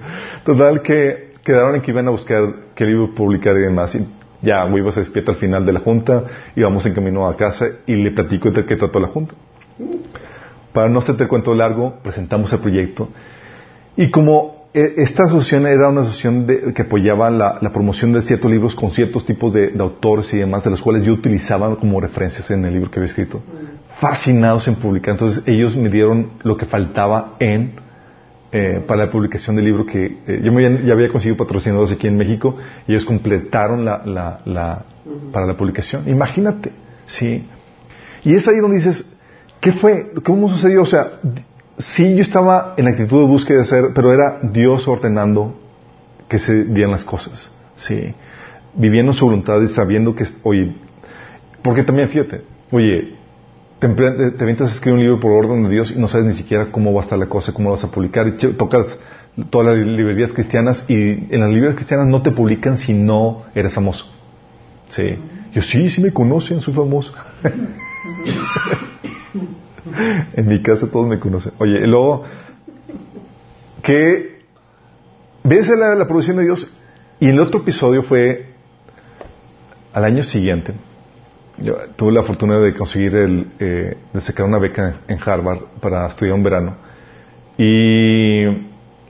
[SPEAKER 1] Total, que quedaron en que iban a buscar qué libro publicar y demás. Y ya Wiva se despierta al final de la junta, y vamos en camino a casa y le platico de qué trató la junta. Para no hacerte el cuento largo, presentamos el proyecto. Y como esta asociación era una asociación que apoyaba la, promoción de ciertos libros con ciertos tipos de, autores y demás, de los cuales yo utilizaba como referencias en el libro que había escrito, fascinados en publicar. Entonces ellos me dieron lo que faltaba en eh, para la publicación del libro que eh, yo ya había conseguido patrocinadores aquí en México y ellos completaron la, la, para la publicación. Imagínate, sí. Y es ahí donde dices, ¿qué fue? ¿Cómo sucedió? O sea, sí yo estaba en actitud de búsqueda de hacer, pero era Dios ordenando que se dieran las cosas, sí, viviendo su voluntad y sabiendo que, oye, porque también fíjate, oye, te, te a escribir un libro por orden de Dios y no sabes ni siquiera cómo va a estar la cosa, cómo vas a publicar, y tocas todas las librerías cristianas y en las librerías cristianas no te publican si no eres famoso, sí, yo sí, sí me conocen, soy famoso. en mi casa todos me conocen. Oye, y luego, que ves la, la producción de Dios y el otro episodio fue al año siguiente. Yo tuve la fortuna de conseguir el, eh, de sacar una beca en Harvard para estudiar un verano. Y,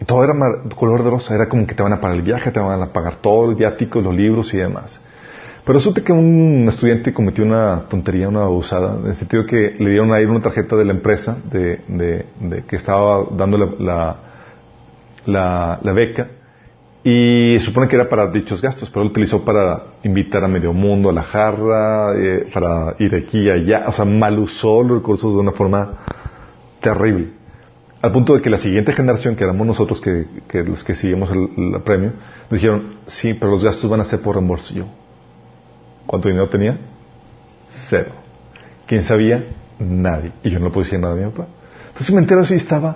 [SPEAKER 1] todo era color de rosa, era como que te van a pagar el viaje, te van a pagar todo, el viático, los libros y demás. Pero resulta que un estudiante cometió una tontería, una abusada, en el sentido que le dieron ahí una tarjeta de la empresa de, de, que estaba dando la, la, la, beca y supone que era para dichos gastos, pero él utilizó para invitar a medio mundo a la jarra, eh, para ir aquí y allá, o sea, mal usó los recursos de una forma terrible. Al punto de que la siguiente generación, que éramos nosotros que, que los que seguimos el, el premio, dijeron, sí, pero los gastos van a ser por reembolso. Yo, ¿Cuánto dinero tenía? Cero. ¿Quién sabía? Nadie. Y yo no le puedo decir nada a mi papá. Entonces me entero así estaba,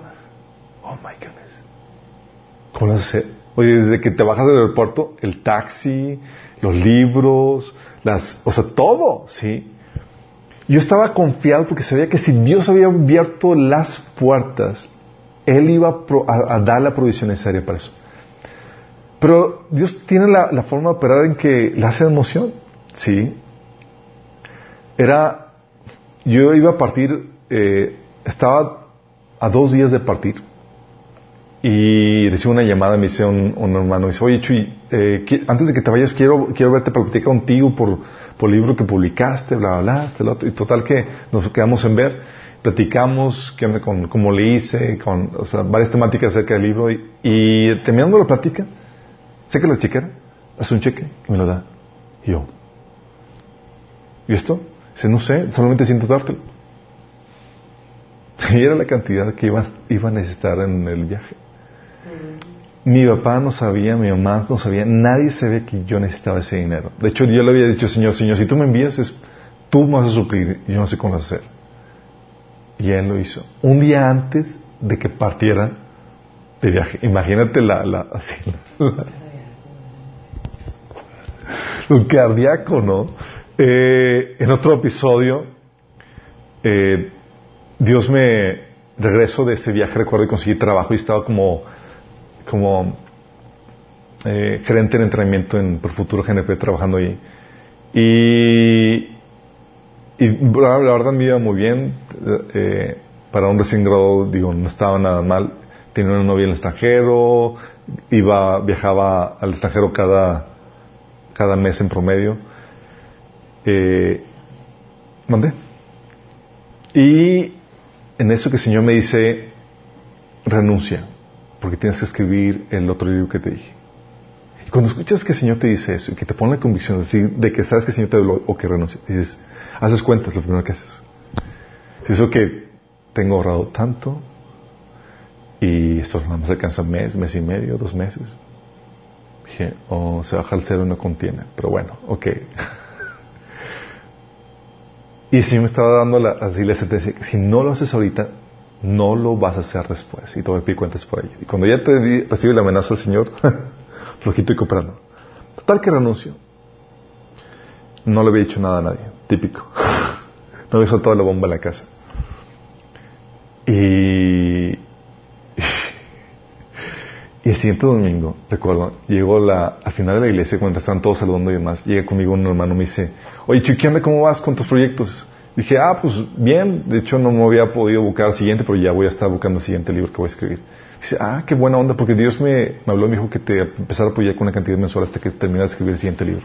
[SPEAKER 1] oh my goodness. ¿Cómo lo hace? Oye, desde que te bajas del aeropuerto, el taxi, los libros, las, o sea, todo, ¿sí? Yo estaba confiado porque sabía que si Dios había abierto las puertas, Él iba a, a dar la provisión necesaria para eso. Pero Dios tiene la, la forma de operar en que le hace emoción. Sí. Era, yo iba a partir, eh, estaba a dos días de partir y recibo una llamada, me dice un, hermano, dice, oye Chuy, eh, antes de que te vayas quiero, quiero verte para platicar contigo por, por el libro que publicaste, bla, bla, bla, y total que nos quedamos en ver, platicamos, con, cómo le hice, con o sea, varias temáticas acerca del libro y, y terminando la plática, sé que la chequera, hace un cheque y me lo da. Yo, ¿Y esto? Dice, no sé, solamente siento dártelo. Y era la cantidad que iba, iba a necesitar en el viaje. Mi papá no sabía, mi mamá no sabía, nadie sabía que yo necesitaba ese dinero. De hecho, yo le había dicho, Señor, Señor, si tú me envías, es, tú me vas a suplir, y yo no sé cómo hacer. Y él lo hizo. Un día antes de que partiera de viaje. Imagínate la, la, así, lo cardíaco, ¿no? Eh, en otro episodio, eh, Dios me regreso de ese viaje, recuerdo y conseguí trabajo y estaba como, como eh, gerente de entrenamiento en por futuro GNP trabajando ahí. Y, la, verdad me iba muy bien. Eh, para un recién graduado, digo, no estaba nada mal. Tenía una novia en el extranjero, iba, viajaba al extranjero cada, cada mes en promedio. Eh, mandé. Y en eso que el Señor me dice, renuncia, porque tienes que escribir el otro libro que te dije. Y cuando escuchas que el Señor te dice eso y que te pone la convicción de, que sabes que el Señor te habló o que renuncia, dices, haces cuentas lo primero que haces. Es eso que tengo ahorrado tanto esto nada más alcanza un mes, mes y medio, dos meses. Dije, oh, se baja el cero y no contiene. Pero bueno, ok. Y si me estaba dando la, así la sentencia, si no lo haces ahorita, no lo vas a hacer después. Y te voy a pedir cuentas por ello. Y cuando ya te di, recibe la amenaza del Señor, flojito y comprando. Total que renuncio. No le había dicho nada a nadie. Típico. no había soltado la bomba en la casa. Y, y el siguiente domingo, recuerdo, llegó la, al final de la iglesia, cuando estaban todos saludando y demás, llega conmigo un hermano y me dice, oye, Chiqui, ¿cómo vas con tus proyectos? Dije, ah, pues bien, de hecho no me había podido buscar el siguiente, pero ya voy a estar buscando el siguiente libro que voy a escribir. Dice, ah, qué buena onda, porque Dios me, habló y me dijo que te empezara a apoyar con una cantidad mensual hasta que terminas de escribir el siguiente libro.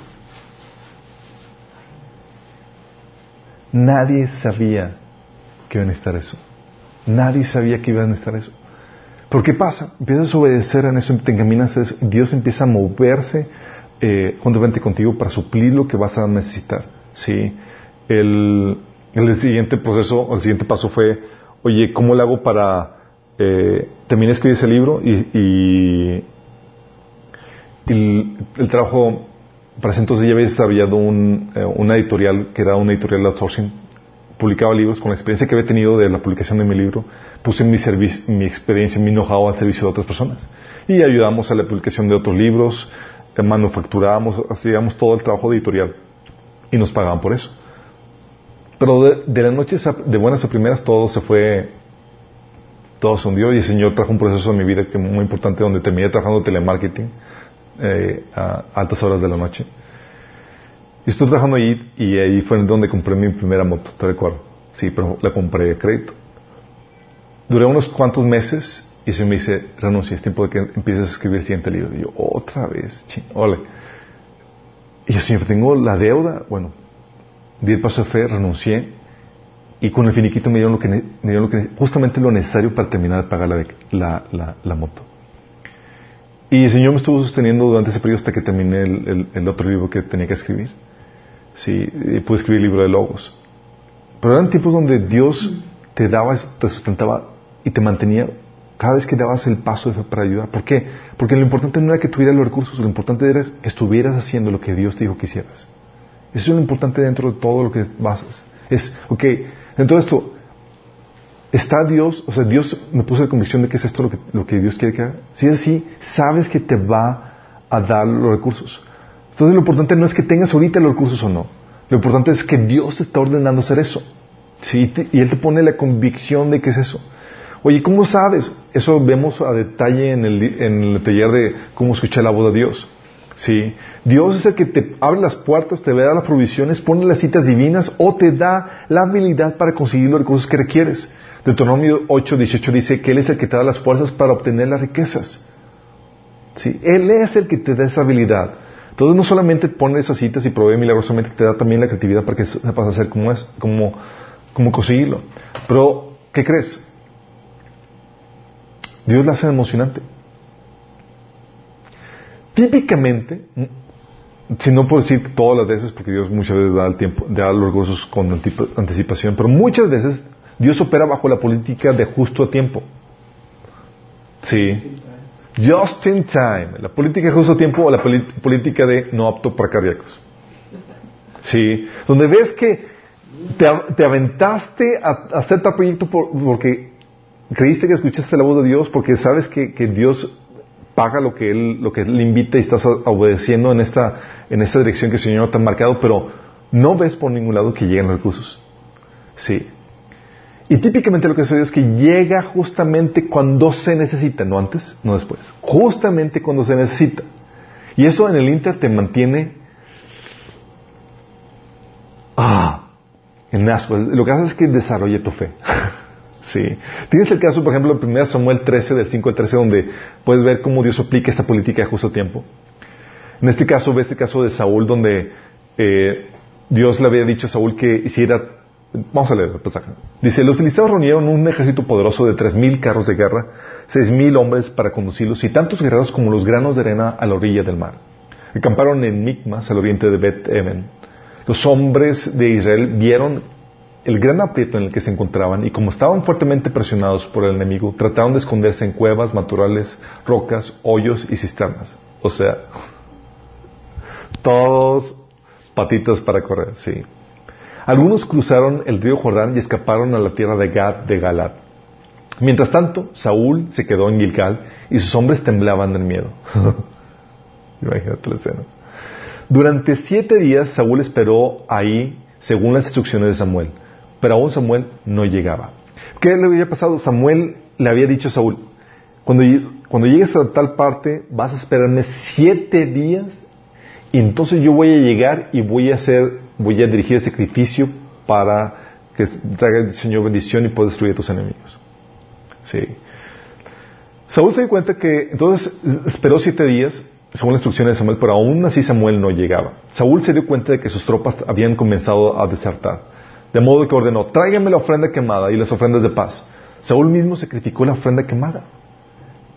[SPEAKER 1] Nadie sabía que iba a necesitar eso. Nadie sabía que iba a necesitar eso. ¿Por qué pasa? Empiezas a obedecer en eso, te encaminas a eso, Dios empieza a moverse eh, juntamente contigo para suplir lo que vas a necesitar. ¿sí? El, el siguiente proceso, el siguiente paso fue, oye, ¿cómo le hago para eh, terminar escribir ese libro? Y, y, el, trabajo, para ese entonces ya había desarrollado un, eh, una editorial que era una editorial de outsourcing publicaba libros, con la experiencia que había tenido de la publicación de mi libro, puse mi, mi experiencia, mi know-how al servicio de otras personas. Y ayudamos a la publicación de otros libros, manufacturábamos, hacíamos todo el trabajo editorial y nos pagaban por eso. Pero de, las noches de buenas a primeras todo se fue, todo se hundió y el Señor trajo un proceso en mi vida que muy importante donde terminé trabajando telemarketing eh, a altas horas de la noche. Y estuve trabajando ahí y ahí fue donde compré mi primera moto, te recuerdo. Sí, pero la compré de crédito. Duré unos cuantos meses y se me dice, renuncia, es tiempo de que empieces a escribir el siguiente libro. Y yo, otra vez, ching, ole. Y yo siempre tengo la deuda. Bueno, di el paso de fe, renuncié y con el finiquito me dieron lo que, me dieron lo que justamente lo necesario para terminar de pagar la, la, la, moto. Y el Señor me estuvo sosteniendo durante ese periodo hasta que terminé el, el otro libro que tenía que escribir. Sí, pude escribir el libro de logos. Pero eran tiempos donde Dios te daba, te sustentaba y te mantenía cada vez que dabas el paso para ayudar. ¿Por qué? Porque lo importante no era que tuvieras los recursos, lo importante era que estuvieras haciendo lo que Dios te dijo que hicieras. Eso es lo importante dentro de todo lo que basas. Es, ok, dentro de esto, está Dios, o sea, Dios me puso la convicción de que es esto lo que, lo que Dios quiere que haga. Si es así, sabes que te va a dar los recursos. Entonces lo importante no es que tengas ahorita los recursos o no. Lo importante es que Dios te está ordenando hacer eso. ¿sí? Y Él te pone la convicción de que es eso. Oye, ¿cómo sabes? Eso vemos a detalle en el, en el taller de cómo escuchar la voz de Dios. ¿sí? Dios es el que te abre las puertas, te da las provisiones, pone las citas divinas o te da la habilidad para conseguir los recursos que requieres. Deuteronomio 8, 18 dice que Él es el que te da las fuerzas para obtener las riquezas. ¿Sí? Él es el que te da esa habilidad. Entonces no solamente pone esas citas y provee milagrosamente, te da también la creatividad para que sepas hacer cómo es, cómo, cómo conseguirlo. Pero, ¿qué crees? Dios la hace emocionante. Típicamente, si no puedo decir todas las veces, porque Dios muchas veces da el tiempo, da los gozos con anticipación, pero muchas veces Dios opera bajo la política de justo a tiempo. Sí. Just in time. La política de justo tiempo o la política de no apto para cardíacos. Sí. Donde ves que te, aventaste a, hacer tal proyecto porque creíste que escuchaste la voz de Dios, porque sabes que, Dios paga lo que él lo que él le invita y estás obedeciendo en esta en esta dirección que el Señor te ha marcado, pero no ves por ningún lado que lleguen los recursos. Sí. Y típicamente lo que sucede es que llega justamente cuando se necesita, no antes, no después. Justamente cuando se necesita. Y eso en el Inter te mantiene ah, en asco. Lo que hace es que desarrolle tu fe. sí. Tienes el caso, por ejemplo, en 1 Samuel 13, del 5 al 13, donde puedes ver cómo Dios aplica esta política de justo tiempo. En este caso, ves este caso de Saúl, donde eh, Dios le había dicho a Saúl que hiciera Vamos a leer el. Dice, los filisteos reunieron un ejército poderoso de tres mil carros de guerra, seis mil hombres para conducirlos y tantos guerreros como los granos de arena a la orilla del mar. Acamparon en Micmas, al oriente de Bet Emen. Los hombres de Israel vieron el gran aprieto en el que se encontraban y como estaban fuertemente presionados por el enemigo, trataron de esconderse en cuevas, matorrales, rocas, hoyos y cisternas. O sea, todos patitas para correr, sí. Algunos cruzaron el río Jordán y escaparon a la tierra de Gad de Galad. Mientras tanto, Saúl se quedó en Gilgal y sus hombres temblaban del miedo. Imagínate la escena. Durante siete días Saúl esperó ahí según las instrucciones de Samuel, pero aún Samuel no llegaba. ¿Qué le había pasado? Samuel le había dicho a Saúl, cuando, cuando llegues a tal parte vas a esperarme siete días y entonces yo voy a llegar y voy a hacer, voy a dirigir el sacrificio para que traiga el Señor bendición y pueda destruir a tus enemigos. Sí. Saúl se dio cuenta que entonces esperó siete días según la instrucción de Samuel, pero aún así Samuel no llegaba. Saúl se dio cuenta de que sus tropas habían comenzado a desertar. De modo que ordenó, tráigame la ofrenda quemada y las ofrendas de paz. Saúl mismo sacrificó la ofrenda quemada.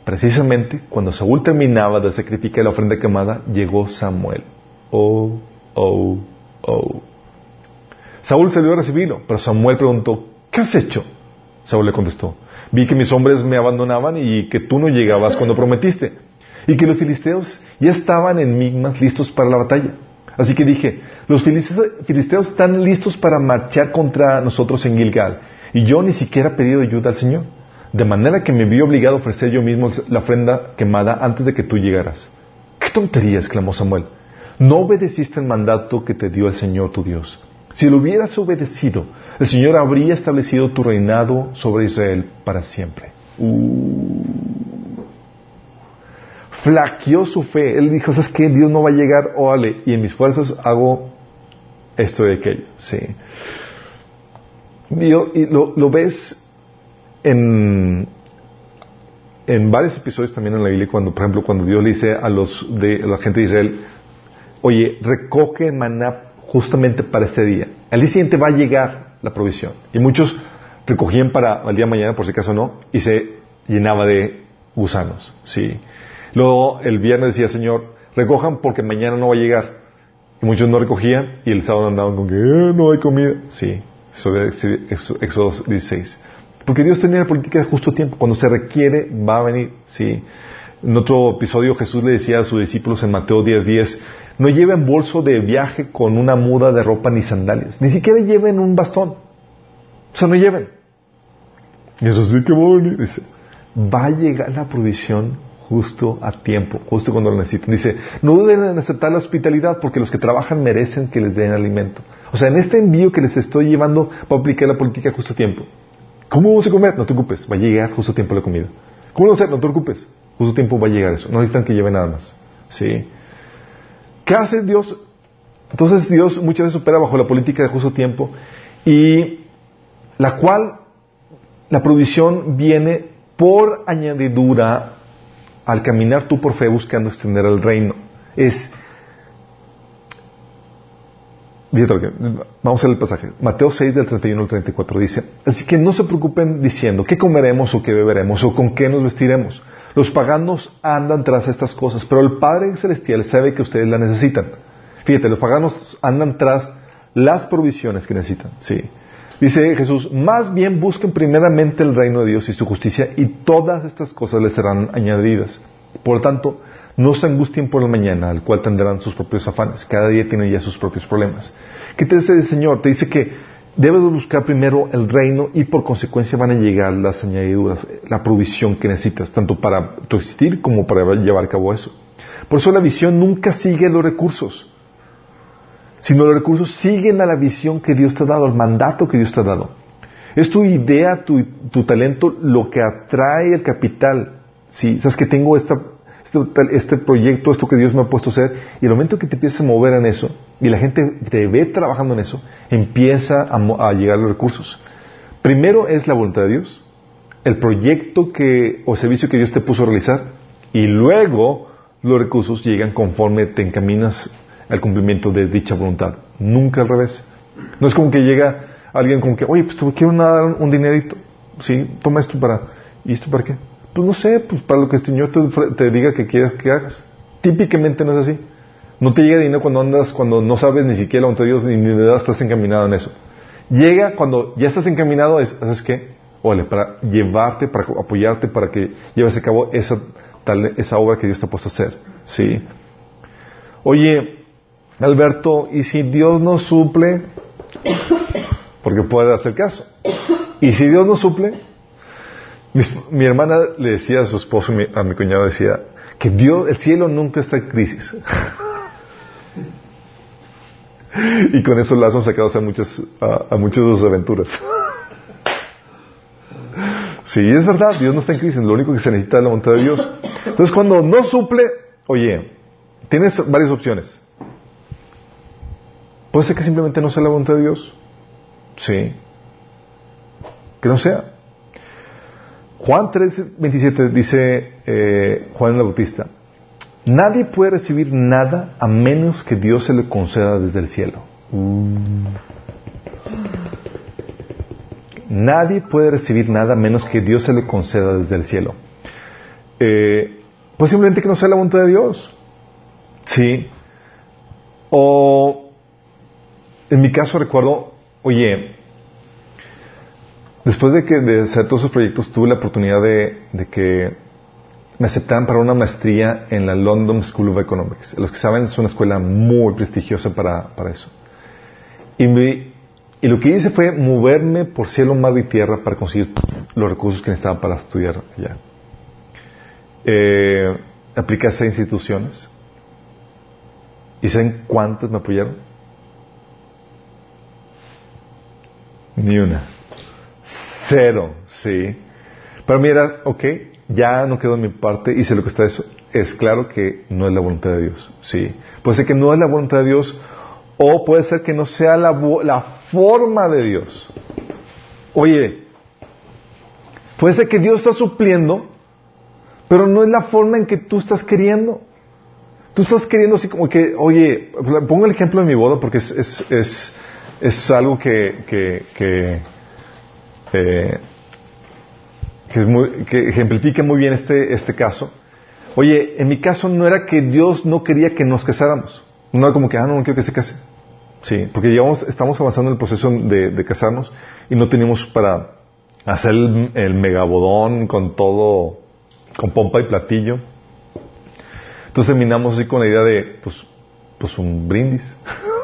[SPEAKER 1] Precisamente cuando Saúl terminaba de sacrificar la ofrenda quemada, llegó Samuel. Oh, oh, oh. Saúl salió a recibirlo, pero Samuel preguntó, ¿qué has hecho? Saúl le contestó, vi que mis hombres me abandonaban y que tú no llegabas cuando prometiste, y que los filisteos ya estaban en Migmas listos para la batalla. Así que dije, los filisteos están listos para marchar contra nosotros en Gilgal, y yo ni siquiera he pedido ayuda al Señor, de manera que me vi obligado a ofrecer yo mismo la ofrenda quemada antes de que tú llegaras. ¡Qué tontería! exclamó Samuel. No obedeciste el mandato que te dio el Señor tu Dios. Si lo hubieras obedecido, el Señor habría establecido tu reinado sobre Israel para siempre. Uh. Flaqueó su fe. Él dijo, ¿sabes qué? Dios no va a llegar, órale, y en mis fuerzas hago esto y aquello. Sí. Y, y lo, lo, ves en, en varios episodios también en la Biblia, cuando, por ejemplo, cuando Dios le dice a los de a la gente de Israel, oye, recoge maná justamente para ese día. Al día siguiente va a llegar la provisión. Y muchos recogían para el día de mañana, por si acaso no, y se llenaba de gusanos. Sí. Luego el viernes decía, Señor, recojan porque mañana no va a llegar. Y muchos no recogían y el sábado andaban con que eh, no hay comida. Sí, Éxodo 16. Porque Dios tenía la política de justo tiempo. Cuando se requiere, va a venir. Sí. En otro episodio Jesús le decía a sus discípulos en Mateo 10:10, 10, no lleven bolso de viaje con una muda de ropa ni sandalias. Ni siquiera lleven un bastón. O sea, no lleven. Y eso sí que bonito. Dice, va a llegar la provisión justo a tiempo, justo cuando lo necesiten. Dice, no duden en aceptar la hospitalidad porque los que trabajan merecen que les den alimento. O sea, en este envío que les estoy llevando va a aplicar la política justo a tiempo. ¿Cómo vamos a comer? No te ocupes, va a llegar justo a tiempo la comida. ¿Cómo lo hacer? No te ocupes, justo a tiempo va a llegar eso. No necesitan que lleven nada más. ¿Sí? ¿Qué hace Dios? Entonces Dios muchas veces opera bajo la política de justo tiempo y la cual la provisión viene por añadidura al caminar tú por fe buscando extender el reino. Es Vamos a ver el pasaje. Mateo 6 del 31 al 34 dice, así que no se preocupen diciendo qué comeremos o qué beberemos o con qué nos vestiremos los paganos andan tras estas cosas, pero el Padre Celestial sabe que ustedes la necesitan. Fíjate, los paganos andan tras las provisiones que necesitan. Sí. Dice Jesús, más bien busquen primeramente el reino de Dios y su justicia y todas estas cosas les serán añadidas. Por lo tanto, no se angustien por el mañana, al cual tendrán sus propios afanes. Cada día tiene ya sus propios problemas. ¿Qué te dice el Señor? Te dice que debes buscar primero el reino y por consecuencia van a llegar las añadiduras, la provisión que necesitas, tanto para tu existir como para llevar a cabo eso. Por eso la visión nunca sigue los recursos, sino los recursos siguen a la visión que Dios te ha dado, al mandato que Dios te ha dado. Es tu idea, tu, tu talento lo que atrae el capital. Si sabes que tengo esta este, este, proyecto, esto que Dios me ha puesto a hacer, y el momento que te empiezas a mover en eso, y la gente te ve trabajando en eso, empieza a, llegar los recursos. Primero es la voluntad de Dios, el proyecto que, o servicio que Dios te puso a realizar, y luego los recursos llegan conforme te encaminas al cumplimiento de dicha voluntad. Nunca al revés. No es como que llega alguien con que, oye, pues te quiero dar un dinerito. Sí, toma esto para, ¿y esto para qué? Pues no sé, pues para lo que el Señor te, diga que quieras que hagas. Típicamente no es así. No te llega dinero cuando andas, cuando no sabes ni siquiera ante Dios ni ni estás encaminado en eso. Llega cuando ya estás encaminado, es, ¿sabes qué? Ole, para llevarte, para apoyarte, para que lleves a cabo esa, tal, esa obra que Dios te ha puesto a hacer. ¿Sí? Oye, Alberto, ¿y si Dios no suple? Porque puede hacer caso. ¿Y si Dios no suple? Mi, hermana le decía a su esposo, a mi cuñado decía, que Dios, el cielo nunca está en crisis. y con eso las hemos sacado a muchas, a, muchas de sus aventuras. sí, es verdad, Dios no está en crisis, lo único que se necesita es la voluntad de Dios. Entonces cuando no suple, oye, tienes varias opciones. Puede ser que simplemente no sea la voluntad de Dios. Sí. Que no sea. Juan 3, 27 dice eh, Juan el Bautista, nadie puede recibir nada a menos que Dios se le conceda desde el cielo. Nadie puede recibir nada a menos que Dios se le conceda desde el cielo. Eh, pues simplemente que no sea la voluntad de Dios. Sí. O, en mi caso recuerdo, oye, Después de que de hacer todos esos proyectos tuve la oportunidad de, que me aceptaran para una maestría en la London School of Economics. Los que saben, es una escuela muy prestigiosa para, eso. Y, y lo que hice fue moverme por cielo, mar y tierra para conseguir los recursos que necesitaba para estudiar allá. Eh, a instituciones. ¿Y saben cuántas me apoyaron? Ni una. Cero, sí. Pero mira, ok, ya no quedó en mi parte, hice lo que está eso. Es claro que no es la voluntad de Dios, sí. Puede ser que no es la voluntad de Dios, o puede ser que no sea la, la forma de Dios. Oye, puede ser que Dios está supliendo, pero no es la forma en que tú estás queriendo. Tú estás queriendo así como que, oye, pongo el ejemplo de mi boda porque es, es algo que, que, que eh, que, ejemplifica muy bien este, este caso. Oye, en mi caso no era que Dios no quería que nos casáramos. No era como que, ah, no, no quiero que se case. Sí, porque llevamos, estamos avanzando en el proceso de, casarnos y no teníamos para hacer el, el, megabodón con todo, con pompa y platillo. Entonces terminamos así con la idea de, pues, pues un brindis.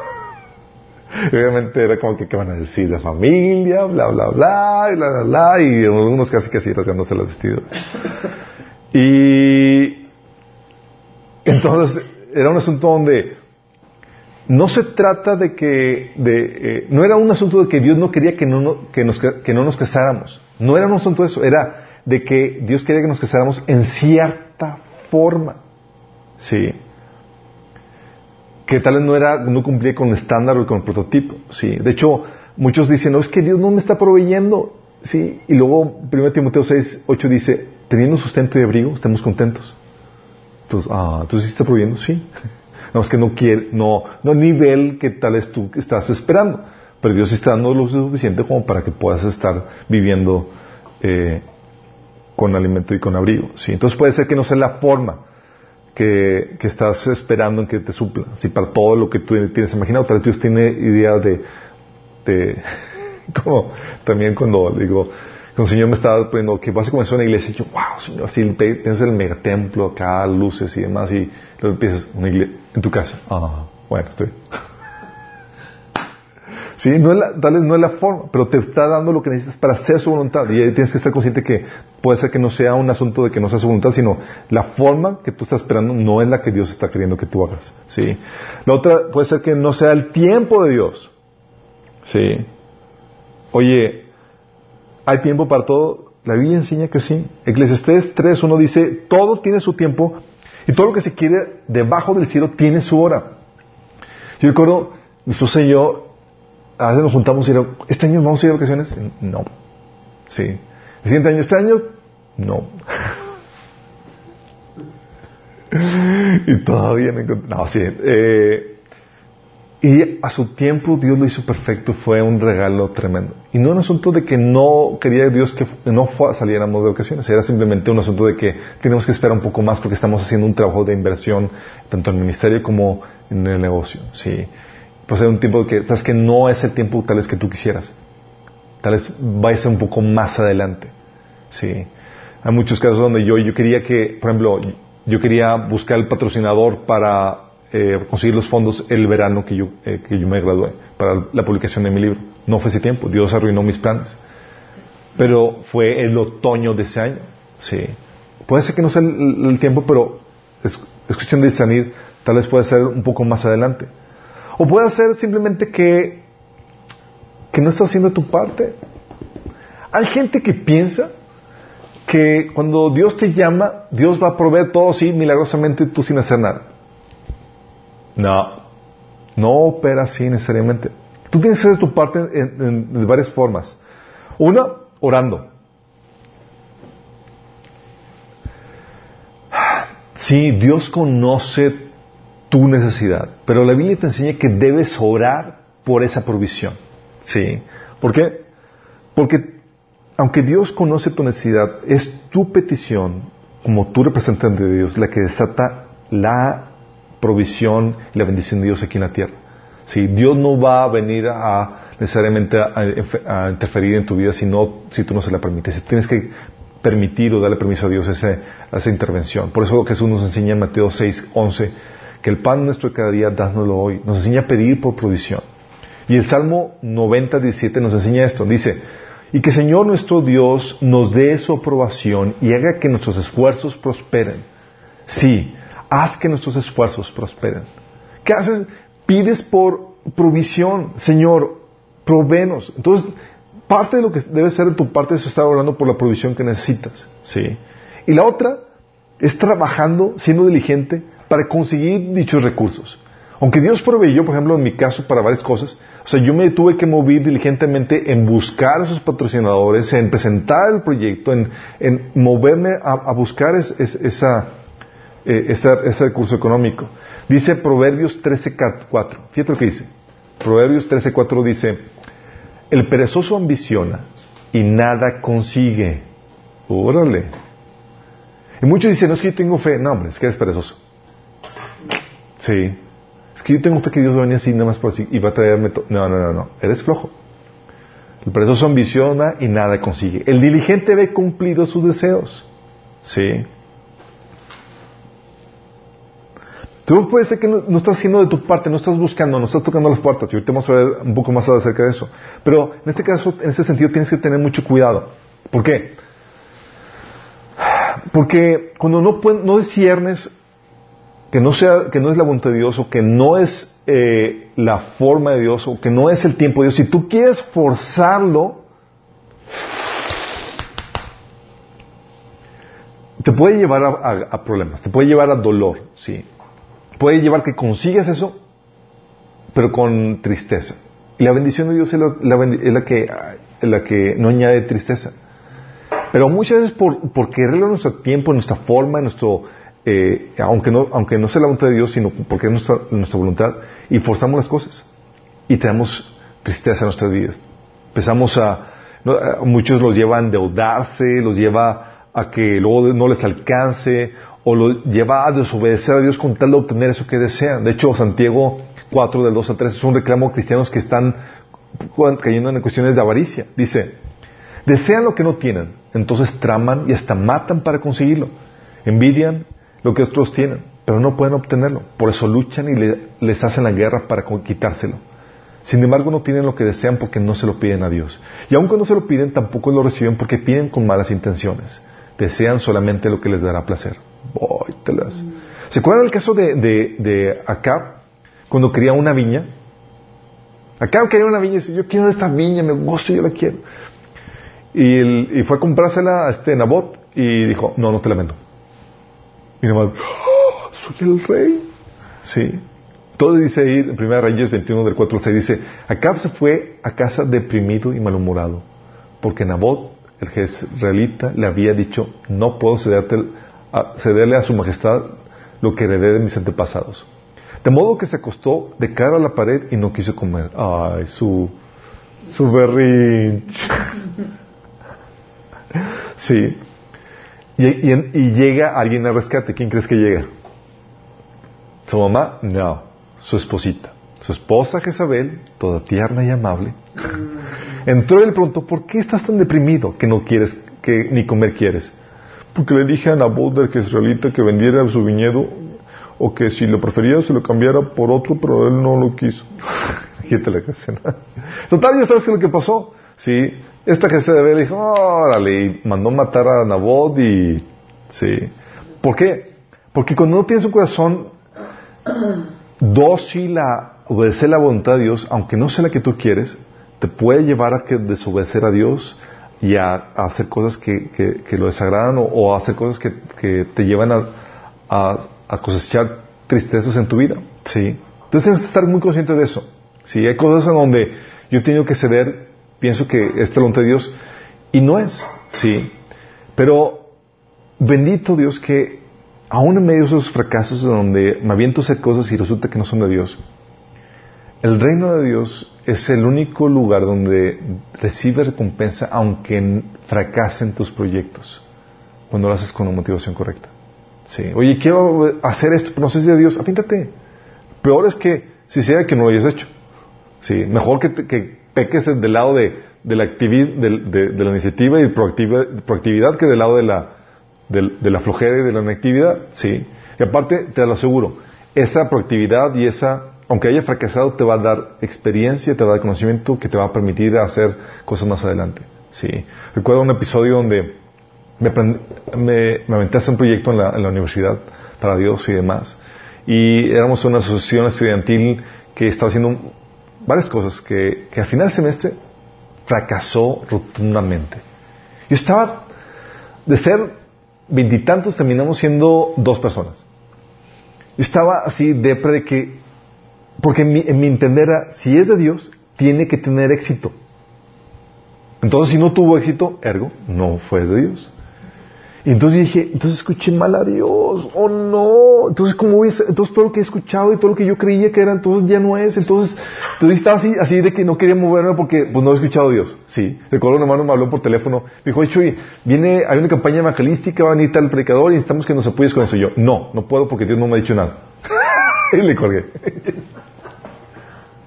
[SPEAKER 1] obviamente era como que, ¿qué van a decir? La familia, bla, bla, bla, y bla, bla, bla, y algunos casi casi rasgándose los vestidos. Y entonces era un asunto donde no se trata de que, de, eh, no era un asunto de que Dios no quería que no, que, nos, que no nos casáramos. No era un asunto de eso, era de que Dios quería que nos casáramos en cierta forma. Sí que tal vez no era, no cumplía con el estándar o con el prototipo, sí. De hecho, muchos dicen, no, es que Dios no me está proveyendo, sí. Y luego, 1 Timoteo 6, 8 dice, teniendo sustento y abrigo, estemos contentos. Entonces, ah, entonces sí está proveyendo, sí. No, es que no quiere, no, no nivel que tal vez tú estás esperando. Pero Dios está dando lo suficiente como para que puedas estar viviendo eh, con alimento y con abrigo. ¿sí? Entonces puede ser que no sea la forma, que, estás esperando en que te supla. Si para todo lo que tú tienes imaginado, vez Dios tiene idea de, de como también cuando digo, cuando el Señor me estaba poniendo que vas a comenzar una iglesia, y yo, wow, Señor, así piensas el megatemplo acá, luces y demás, y luego empiezas una iglesia en tu casa. Ah, bueno, estoy. Sí, no es la, tal vez no es la forma, pero te está dando lo que necesitas para hacer su voluntad. Y tienes que estar consciente que puede ser que no sea un asunto de que no sea su voluntad, sino la forma que tú estás esperando no es la que Dios está queriendo que tú hagas. ¿sí? La otra puede ser que no sea el tiempo de Dios. ¿sí? Oye, ¿hay tiempo para todo? La Biblia enseña que sí. Eclesiastés 3.1 dice, todo tiene su tiempo y todo lo que se quiere debajo del cielo tiene su hora. Yo recuerdo, mi esposa yo a veces nos juntamos y digo, ¿este año vamos a ir de vacaciones? No. Sí. ¿El siguiente año? ¿Este año? No. y todavía me encontré. No, sí. Eh, y a su tiempo Dios lo hizo perfecto, fue un regalo tremendo. Y no un asunto de que no quería Dios que no saliéramos de vacaciones, era simplemente un asunto de que tenemos que esperar un poco más porque estamos haciendo un trabajo de inversión tanto en el ministerio como en el negocio. Sí. Pasar un tiempo que, sabes que no es el tiempo tal vez que tú quisieras. Tal vez vayas un poco más adelante. Sí. Hay muchos casos donde yo, yo quería que, por ejemplo, yo quería buscar el patrocinador para eh, conseguir los fondos el verano que yo, eh, que yo me gradué, para la publicación de mi libro. No fue ese tiempo, Dios arruinó mis planes. Pero fue el otoño de ese año. Sí. Puede ser que no sea el, tiempo, pero es, es, cuestión de discernir. Tal vez pueda ser un poco más adelante. O puede ser simplemente que, que no estás haciendo tu parte. Hay gente que piensa que cuando Dios te llama, Dios va a proveer todo así milagrosamente tú sin hacer nada. No, no opera así necesariamente. Tú tienes que hacer tu parte de varias formas. Una, orando. Sí, Dios conoce tu necesidad, pero la Biblia te enseña que debes orar por esa provisión. ¿Sí? ¿Por qué? Porque aunque Dios conoce tu necesidad, es tu petición, como tu representante de Dios, la que desata la provisión y la bendición de Dios aquí en la tierra. ¿Sí? Dios no va a venir a necesariamente a, interferir en tu vida si, si tú no se la permites. Tienes que permitir o darle permiso a Dios ese, a esa intervención. Por eso Jesús nos enseña en Mateo 6, 11, que el pan nuestro de cada día, dánoslo hoy. Nos enseña a pedir por provisión. Y el Salmo 90, 17 nos enseña esto. Dice, y que Señor nuestro Dios nos dé su aprobación y haga que nuestros esfuerzos prosperen. Sí, haz que nuestros esfuerzos prosperen. ¿Qué haces? Pides por provisión. Señor, provenos. Entonces, parte de lo que debe ser de tu parte es estar orando por la provisión que necesitas. ¿sí? Y la otra es trabajando, siendo diligente para conseguir dichos recursos. Aunque Dios proveyó, por ejemplo, en mi caso, para varias cosas, o sea, yo me tuve que mover diligentemente en buscar a esos patrocinadores, en presentar el proyecto, en, moverme a, buscar esa, eh, ese recurso económico. Dice Proverbios 13.4. Fíjate lo que dice. Proverbios 13.4 dice, el perezoso ambiciona y nada consigue. Órale. Y muchos dicen, no es que yo tengo fe. No, hombre, es que eres perezoso. Sí. Es que yo tengo fe que Dios va así nada más por así y va a traerme todo. No, no, no, no. Eres flojo. El perezoso ambiciona y nada consigue. El diligente ve cumplidos sus deseos. Sí. Tú puede ser que no, estás haciendo de tu parte, no estás buscando, no estás tocando las puertas. Y ahorita vamos a ver un poco más acerca de eso. Pero en este caso, en este sentido, tienes que tener mucho cuidado. ¿Por qué? Porque cuando no, no que no, sea, que no es la voluntad de Dios o que no es eh, la forma de Dios o que no es el tiempo de Dios, si tú quieres forzarlo, te puede llevar a, problemas, te puede llevar a dolor, sí puede llevar que consigas eso, pero con tristeza. Y la bendición de Dios es la, que, la que no añade tristeza. Pero muchas veces por, por quererlo nuestro tiempo, nuestra forma, en nuestro, eh, aunque, no, aunque no sea la voluntad de Dios, sino porque es nuestra, nuestra voluntad, y forzamos las cosas. Y tenemos tristeza en nuestras vidas. Empezamos a, muchos los lleva a endeudarse, los lleva a que luego no les alcance, o lo lleva a desobedecer a Dios con tal de obtener eso que desean. De hecho, Santiago 4 del 2 a 3 es un reclamo a cristianos que están cayendo en cuestiones de avaricia. Dice, desean lo que no tienen, entonces traman y hasta matan para conseguirlo. Envidian lo que otros tienen, pero no pueden obtenerlo. Por eso luchan y les hacen la guerra para quitárselo. Sin embargo, no tienen lo que desean porque no se lo piden a Dios. Y aunque no se lo piden, tampoco lo reciben porque piden con malas intenciones. Desean solamente lo que les dará placer. ¿Se acuerdan el caso de, de, Acab cuando quería una viña? Acab quería una viña y dice, yo quiero esta viña, me gusta, yo la quiero. Y, fue a comprársela a este Nabot y dijo, no, no te la vendo. Y Nabot, ¡Oh, soy el rey. Sí. Todo dice ahí, en 1 Reyes 21 del 4 al 6, dice, Acab se fue a casa deprimido y malhumorado, porque Nabot, el jezreelita, le había dicho, no puedo a cederle a su majestad lo que heredé de mis antepasados. De modo que se acostó de cara a la pared y no quiso comer. Ay, su, su berrinche. sí. Y, llega alguien al rescate. ¿Quién crees que llega? ¿Su mamá? No. Su esposita. su esposa Jezabel, toda tierna y amable, entró y le preguntó, ¿por qué estás tan deprimido que no quieres, que ni comer quieres? Porque le dije a Nabot del israelita que vendiera su viñedo o que si lo prefería se lo cambiara por otro, pero él no lo quiso. la Total, ya sabes lo que pasó. Sí, esta Jezabel dijo, órale, y mandó matar a Nabot y... Sí. ¿Por qué? Porque cuando no tienes un corazón dócil a obedecer la voluntad de Dios, aunque no sea la que tú quieres, te puede llevar a que desobedecer a Dios y a, hacer cosas que, que, lo desagradan o, a hacer cosas que, que te llevan a, a, cosechar tristezas en tu vida. ¿sí? Entonces tienes que estar muy consciente de eso. ¿sí? Hay cosas en donde yo he tenido que ceder, pienso que es voluntad de Dios, y no es. ¿sí? Pero bendito Dios que aún en medio de esos fracasos donde me aviento a hacer cosas y resulta que no son de Dios, el reino de Dios es el único lugar donde recibes recompensa aunque fracasen tus proyectos, cuando lo haces con una motivación correcta. Sí. Oye, quiero hacer esto, pero no sé si es de Dios, apíntate. Peor es que si sea que no lo hayas hecho. Sí. Mejor que, que peques del lado de, la, de, de, la iniciativa y proactividad que del lado de la, de, la flojera y de la inactividad. Sí. Y aparte, te lo aseguro, esa proactividad y esa aunque haya fracasado, te va a dar experiencia, te va a dar conocimiento que te va a permitir hacer cosas más adelante. Sí. Recuerdo un episodio donde me, me, me aventé a hacer un proyecto en la, en la, universidad para Dios y demás. Y éramos una asociación estudiantil que estaba haciendo varias cosas que, que al final del semestre fracasó rotundamente. Yo estaba, de ser veintitantos, terminamos siendo dos personas. Yo estaba así depre de que porque en mi, entender si es de Dios, tiene que tener éxito. Entonces, si no tuvo éxito, ergo, no fue de Dios. Y entonces dije, entonces escuché mal a Dios, oh no, entonces como entonces todo lo que he escuchado y todo lo que yo creía que era, entonces ya no es, entonces, entonces estaba así, así de que no quería moverme porque pues no he escuchado a Dios, sí. Recuerdo un hermano me habló por teléfono, me dijo, oye, viene, hay una campaña evangelística, va a venir tal predicador y necesitamos que nos apoyes con eso. Yo, no, no puedo porque Dios no me ha dicho nada. y le colgué.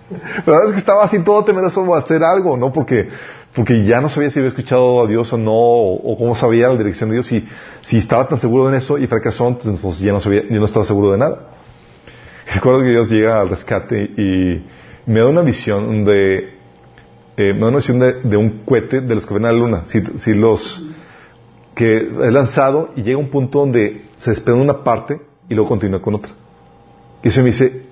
[SPEAKER 1] Pero la verdad es que estaba así todo temeroso de hacer algo, ¿no? Porque, porque ya no sabía si había escuchado a Dios o no, o, cómo sabía la dirección de Dios, y si estaba tan seguro en eso y fracasó, entonces ya no sabía, yo no estaba seguro de nada. Recuerdo que Dios llega al rescate y me da una visión de, eh, me da una visión de, un cohete de los que ven a la luna, si, si los, que he lanzado y llega a un punto donde se desprende una parte y luego continúa con otra. Y eso me dice,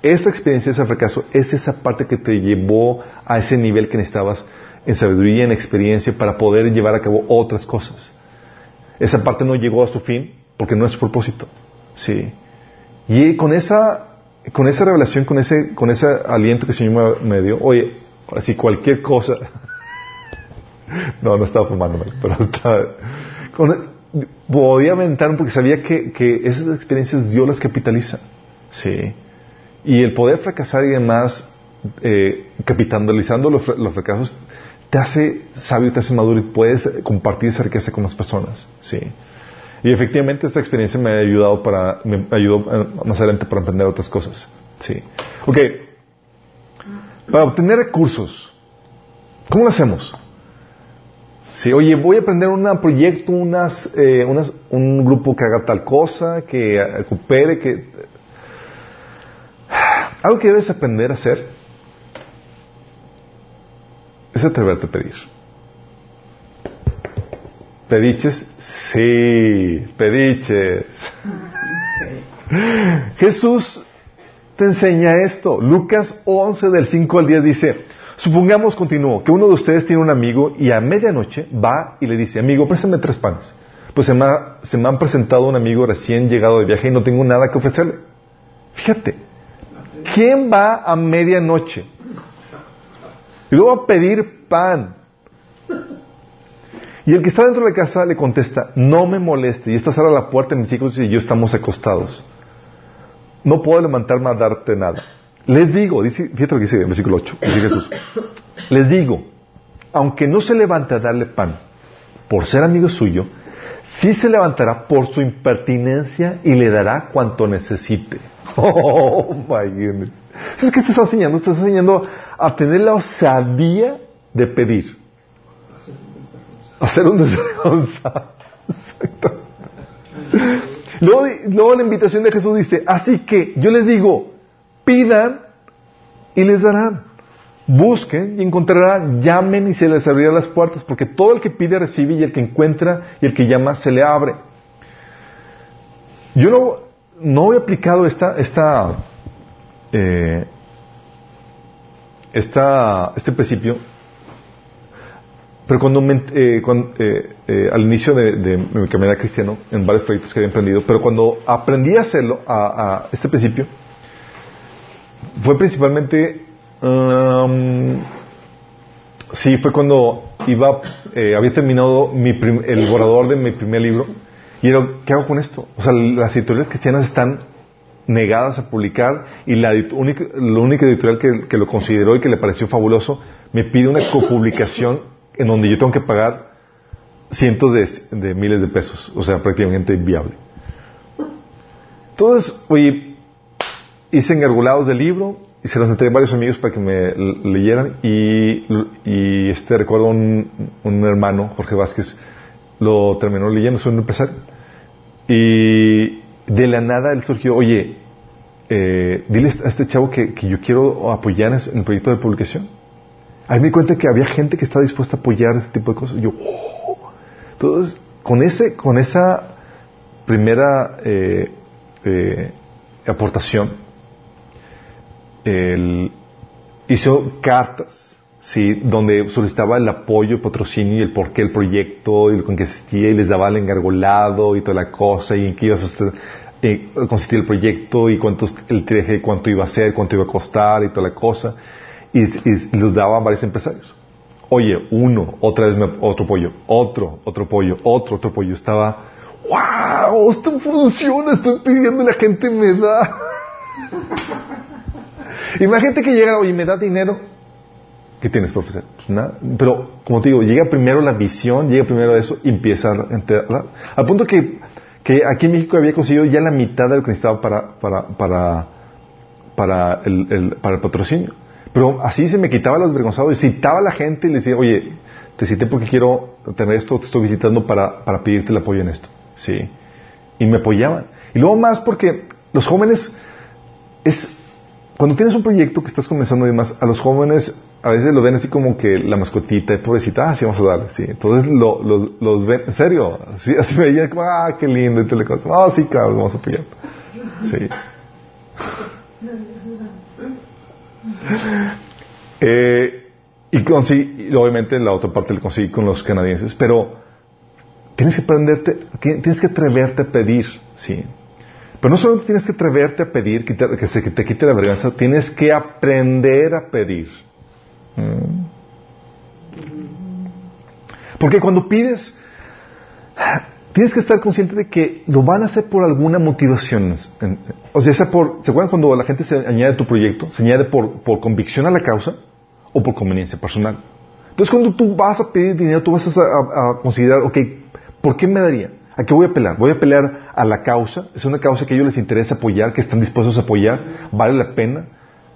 [SPEAKER 1] esa experiencia, ese fracaso, es esa parte que te llevó a ese nivel que necesitabas en sabiduría, en experiencia, para poder llevar a cabo otras cosas. Esa parte no llegó a su fin porque no es su propósito. Sí. Y con esa, con esa revelación, con ese, con ese aliento que el Señor me, dio, oye, así cualquier cosa. no, no estaba fumándome, pero estaba, podía aventar porque sabía que, que esas experiencias Dios las capitaliza. Sí. Y el poder fracasar y demás, eh, capitalizando los, fracasos, te hace sabio, te hace maduro y puedes compartir esa riqueza con las personas. ¿sí? Y efectivamente esta experiencia me ha ayudado para, me ayudó eh, más adelante para aprender otras cosas. ¿sí? Ok. Para obtener recursos, ¿cómo lo hacemos? Sí, oye, voy a aprender un proyecto, unas, eh, unas, un grupo que haga tal cosa, que coopere, que algo que debes aprender a hacer es atreverte a pedir. ¿Pediches? Sí, pediches. Jesús te enseña esto. Lucas 11 del 5 al 10 dice, supongamos, continuó, que uno de ustedes tiene un amigo y a medianoche va y le dice, amigo, préstame tres panes. Pues se me, se me han presentado un amigo recién llegado de viaje y no tengo nada que ofrecerle. Fíjate, ¿Quién va a medianoche? Y luego a pedir pan. Y el que está dentro de la casa le contesta, no me moleste, y esta cerra la puerta, mis hijos y yo estamos acostados. No puedo levantarme a darte nada. Les digo, dice, fíjate lo que dice en versículo 8, dice Jesús. Les digo, aunque no se levante a darle pan por ser amigo suyo, sí se levantará por su impertinencia y le dará cuanto necesite. Oh, my goodness. ¿Sabes qué te está enseñando? Te está enseñando a tener la osadía de pedir. Hacer un desvergonzado. Luego, luego la invitación de Jesús dice, así que yo les digo, pidan y les darán. Busquen y encontrarán, llamen y se les abrirán las puertas, porque todo el que pide recibe y el que encuentra y el que llama se le abre. Yo no, no he aplicado esta, esta, eh, esta, este principio, pero cuando, eh, eh, eh, al inicio de, de, mi caminata cristiano, en varios proyectos que había emprendido, pero cuando aprendí a hacerlo, a, este principio, fue principalmente Um, sí, fue cuando iba, eh, había terminado mi el borrador de mi primer libro y era, ¿qué hago con esto? O sea, las editoriales cristianas están negadas a publicar y la única, única editorial que, lo consideró y que le pareció fabuloso me pide una copublicación en donde yo tengo que pagar cientos de, de miles de pesos, o sea, prácticamente inviable. Entonces, oye, hice engargolados del libro, y se los entregué a varios amigos para que me leyeran y, y este recuerdo un, un hermano, Jorge Vázquez, lo terminó leyendo, es un empresario. Y de la nada él surgió, oye, eh, dile a este chavo que, que yo quiero apoyar en el proyecto de publicación. Ahí me di cuenta que había gente que estaba dispuesta a apoyar este tipo de cosas. Yo, oh". entonces, con ese, con esa primera eh, eh, aportación, él hizo cartas, ¿sí? donde solicitaba el apoyo, el patrocinio y el porqué del proyecto, y lo que existía, y les daba el engargolado y toda la cosa, y en qué iba a eh, consistir el proyecto, y cuánto, el traje, cuánto iba a ser, cuánto iba a costar, y toda la cosa, y, los daba varios empresarios. Oye, uno, otra vez otro pollo, otro, otro pollo, otro, otro pollo. Estaba, wow, esto funciona, estoy pidiendo la gente me da. Imagínate que llega, oye, me da dinero. ¿Qué tienes, profesor? Pues nada. Pero, como te digo, llega primero la visión, llega primero eso y empieza a enterar. Al punto que, que aquí en México había conseguido ya la mitad de lo que necesitaba para, para, para, para, el, para el patrocinio. Pero así se me quitaba los vergonzados y citaba a la gente y le decía, oye, te cité porque quiero tener esto, te estoy visitando para, para pedirte el apoyo en esto. Sí. Y me apoyaban. Y luego más porque los jóvenes es cuando tienes un proyecto que estás comenzando y demás, a los jóvenes a veces lo ven así como que la mascotita, pobrecita, ah, sí, vamos a darle, sí. Entonces lo, los, ven, en serio, así, así me veían como, ah, qué lindo, y te le cosas, ah, sí, claro, vamos a. Sí. eh, y conseguí, obviamente la otra parte la conseguí con los canadienses, pero tienes que aprenderte, tienes que atreverte a pedir, sí. Pero no solo tienes que atreverte a pedir que, te, se te quite la vergüenza, tienes que aprender a pedir. Mm. Porque cuando pides, tienes que estar consciente de que lo van a hacer por alguna motivación. O sea, por, ¿se acuerdan cuando la gente se añade a tu proyecto? Se añade por, por convicción a la causa o por conveniencia personal. Entonces, cuando tú vas a pedir dinero, tú vas a, a considerar, ok, ¿por qué me daría? ¿A qué voy a pelear? Voy a pelear a la causa. Es una causa que a ellos les interesa apoyar, que están dispuestos a apoyar. ¿Vale la pena?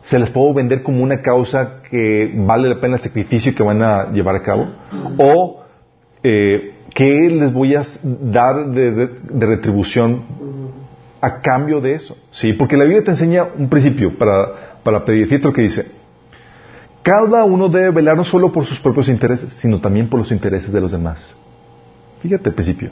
[SPEAKER 1] ¿Se les puedo vender como una causa que vale la pena el sacrificio que van a llevar a cabo? ¿O eh, qué les voy a dar de, retribución a cambio de eso? ¿Sí? Porque la Biblia te enseña un principio para, para pedir. Fíjate lo que dice. Cada uno debe velar no solo por sus propios intereses, sino también por los intereses de los demás. Fíjate el principio.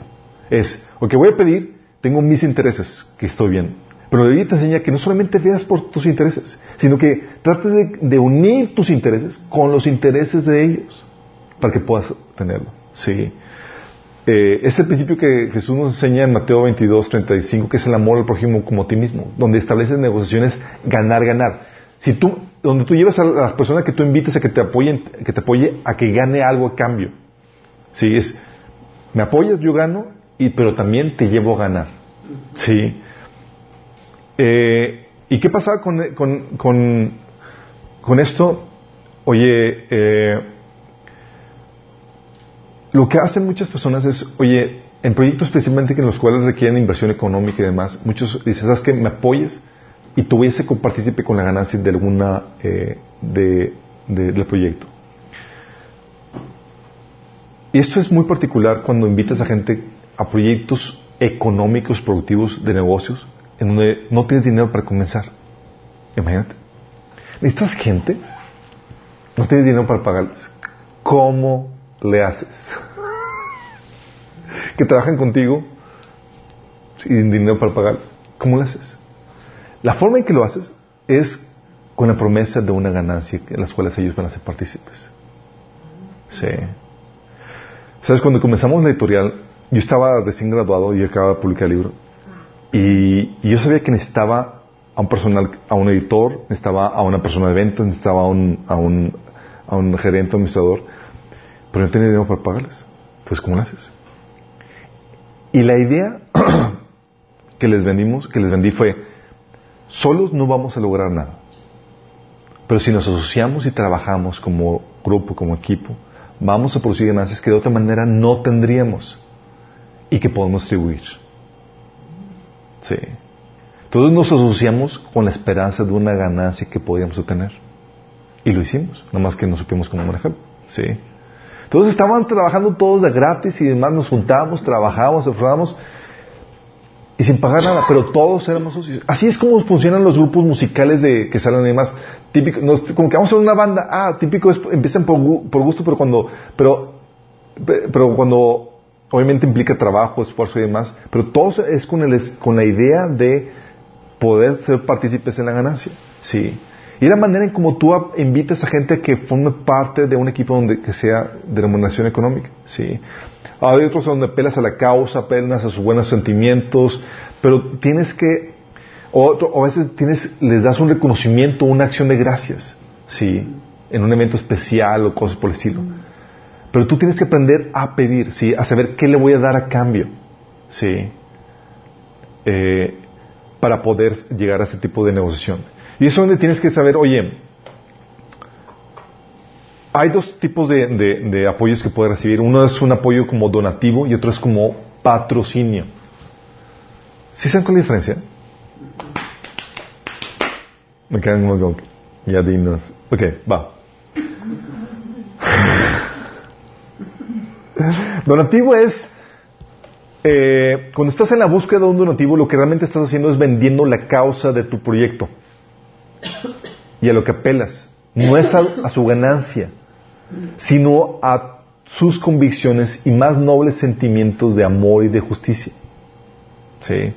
[SPEAKER 1] Es, lo que voy a pedir, tengo mis intereses que estoy bien. Pero la Biblia te enseña que no solamente veas por tus intereses, sino que trates de, unir tus intereses con los intereses de ellos para que puedas tenerlo. Sí. Eh, es el principio que Jesús nos enseña en Mateo 22, 35, que es el amor al prójimo como a ti mismo, donde estableces negociaciones ganar, ganar. Si tú, donde tú llevas a las personas que tú invites a que te apoyen, que te apoye a que gane algo a cambio. Sí, es, me apoyas, yo gano, y, pero también te llevo a ganar. ¿Sí? Eh, ¿Y qué pasa con, con, con, esto? Oye, eh, lo que hacen muchas personas es, oye, en proyectos especialmente en los cuales requieren inversión económica y demás, muchos dicen, ¿sabes qué? Me apoyes y tú voy a ser copartícipe con la ganancia de alguna eh, de, del proyecto. Y esto es muy particular cuando invitas a gente a proyectos económicos, productivos, de negocios, en donde no tienes dinero para comenzar. Imagínate. Necesitas gente, no tienes dinero para pagarles. ¿Cómo le haces? que trabajan contigo sin dinero para pagar. ¿Cómo le haces? La forma en que lo haces es con la promesa de una ganancia en las cuales ellos van a ser partícipes. Sí. ¿Sabes? Cuando comenzamos la editorial, yo estaba recién graduado y acababa de publicar el libro. Y, yo sabía que necesitaba a un personal, a un editor, necesitaba a una persona de ventas, necesitaba a un, a un, gerente, administrador, pero no tenía dinero para pagarles. Entonces, ¿cómo lo haces? Y la idea que les vendimos, que les vendí fue, solos no vamos a lograr nada. Pero si nos asociamos y trabajamos como grupo, como equipo, vamos a producir ganancias que de otra manera no tendríamos y que podemos distribuir. Sí. Todos nos asociamos con la esperanza de una ganancia que podíamos obtener. Y lo hicimos, nada más que no supimos cómo manejarlo. Sí. Entonces estaban trabajando todos de gratis y demás, nos juntábamos, trabajábamos, esforzábamos y sin pagar nada, pero todos éramos socios. Así es como funcionan los grupos musicales de que salen además típico, como que vamos a una banda, ah, típico es, empiezan por, gusto, pero cuando, pero, pero cuando obviamente implica trabajo, esfuerzo y demás, pero todo es con, el, con la idea de poder ser partícipes en la ganancia, sí. Y la manera en como tú invitas a gente que forme parte de un equipo donde que sea de remuneración económica, sí. Hay otros donde apelas a la causa, apelas a sus buenos sentimientos, pero tienes que, o, a veces tienes, les das un reconocimiento, una acción de gracias, ¿sí? En un evento especial o cosas por el estilo. Pero tú tienes que aprender a pedir, ¿sí? A saber qué le voy a dar a cambio, ¿sí? Eh, para poder llegar a ese tipo de negociación. Y eso es donde tienes que saber, oye, hay dos tipos de, apoyos que puedes recibir. Uno es un apoyo como donativo y otro es como patrocinio. ¿Sí saben cuál es la diferencia? Me quedan como ya dinos. Ok, va. donativo es eh, cuando estás en la búsqueda de un donativo, lo que realmente estás haciendo es vendiendo la causa de tu proyecto y a lo que apelas. No es a su ganancia sino a sus convicciones y más nobles sentimientos de amor y de justicia. ¿Sí?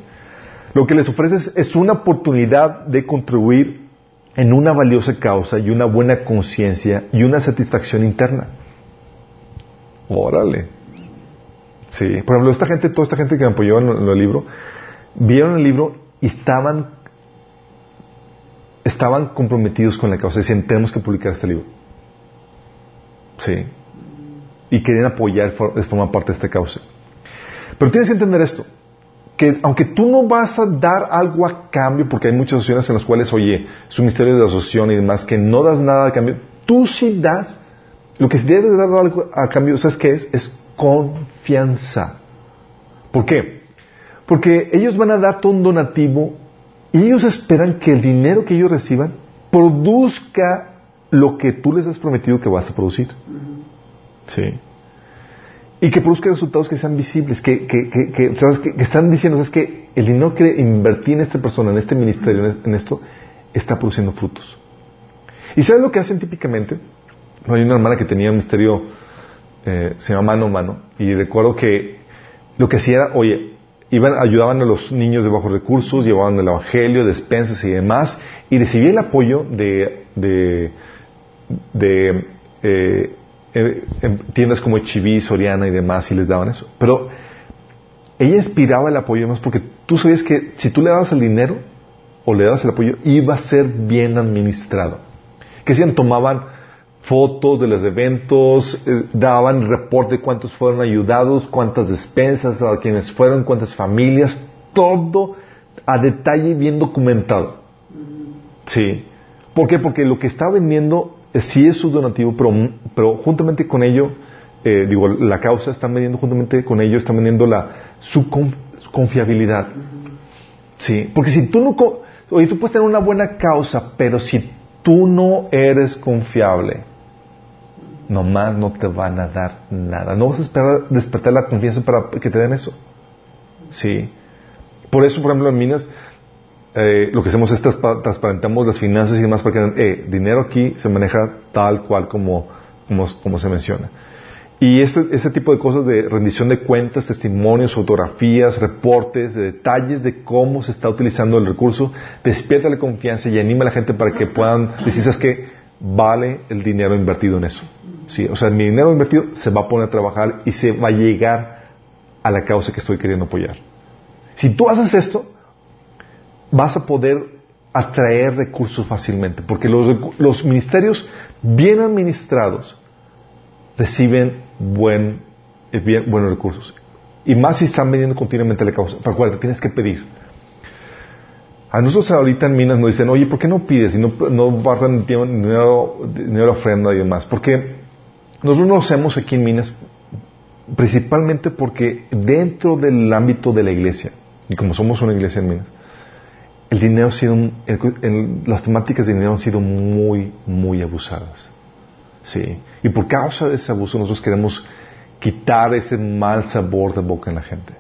[SPEAKER 1] Lo que les ofreces es una oportunidad de contribuir en una valiosa causa y una buena conciencia y una satisfacción interna. Órale. Sí. Por ejemplo, esta gente, toda esta gente que me apoyó en el libro, vieron el libro y estaban, estaban comprometidos con la causa. Decían, tenemos que publicar este libro. Sí. Y querían apoyar de forma parte de esta causa. Pero tienes que entender esto, que aunque tú no vas a dar algo a cambio, porque hay muchas asociaciones en las cuales, oye, es un misterio de asociación y demás, que no das nada a cambio, tú sí das, lo que debes dar algo a cambio, ¿sabes qué es? Es confianza. ¿Por qué? Porque ellos van a darte un donativo y ellos esperan que el dinero que ellos reciban produzca lo que tú les has prometido que vas a producir. Sí. Y que produzca resultados que sean visibles, que, que, que, que, están diciendo, es que el dinero que invertí en esta persona, en este ministerio, en esto, está produciendo frutos. ¿Y sabes lo que hacen típicamente? Hay una hermana que tenía un ministerio, eh, se llama mano mano, y recuerdo que lo que hacía era, oye, iban, ayudaban a los niños de bajos recursos, llevaban el evangelio, despensas y demás, y recibía el apoyo de, de de eh, eh, tiendas como Chiví, Soriana y demás y les daban eso. Pero ella inspiraba el apoyo más porque tú sabías que si tú le dabas el dinero o le dabas el apoyo, iba a ser bien administrado. Que hacían, tomaban fotos de los eventos, eh, daban reporte de cuántos fueron ayudados, cuántas despensas, a quienes fueron, cuántas familias, todo a detalle bien documentado. Sí. ¿Por qué? Porque lo que estaba vendiendo sí es su donativo, pero, pero juntamente con ello eh, digo, la causa, están vendiendo juntamente con ellos, están vendiendo la, su, confiabilidad. Sí, porque si tú no, oye, tú puedes tener una buena causa, pero si tú no eres confiable, nomás no te van a dar nada. No vas a esperar despertar la confianza para que te den eso. Sí. Por eso, por ejemplo, en Minas, eh, lo que hacemos es transparentamos las finanzas y demás para que eh, dinero aquí se maneja tal cual como, como, se menciona. Y este, este, tipo de cosas de rendición de cuentas, testimonios, fotografías, reportes, detalles de cómo se está utilizando el recurso, despierta la confianza y anima a la gente para que puedan decir, ¿sabes qué? Vale el dinero invertido en eso. ¿Sí? O sea, mi dinero invertido se va a poner a trabajar y se va a llegar a la causa que estoy queriendo apoyar. Si tú haces esto, vas a poder atraer recursos fácilmente, porque los, ministerios bien administrados reciben buen, eh, bien, buenos recursos. Y más si están vendiendo continuamente la causa. Acuérdate, tienes que pedir. A nosotros ahorita en Minas nos dicen, oye, ¿por qué no pides y no, no guardan dinero, dinero ofrenda y demás? Porque nosotros lo hacemos aquí en Minas principalmente porque dentro del ámbito de la iglesia, y como somos una iglesia en Minas, el dinero sido, las temáticas de dinero han sido muy, muy abusadas. Sí. Y por causa de ese abuso nosotros queremos quitar ese mal sabor de boca en la gente.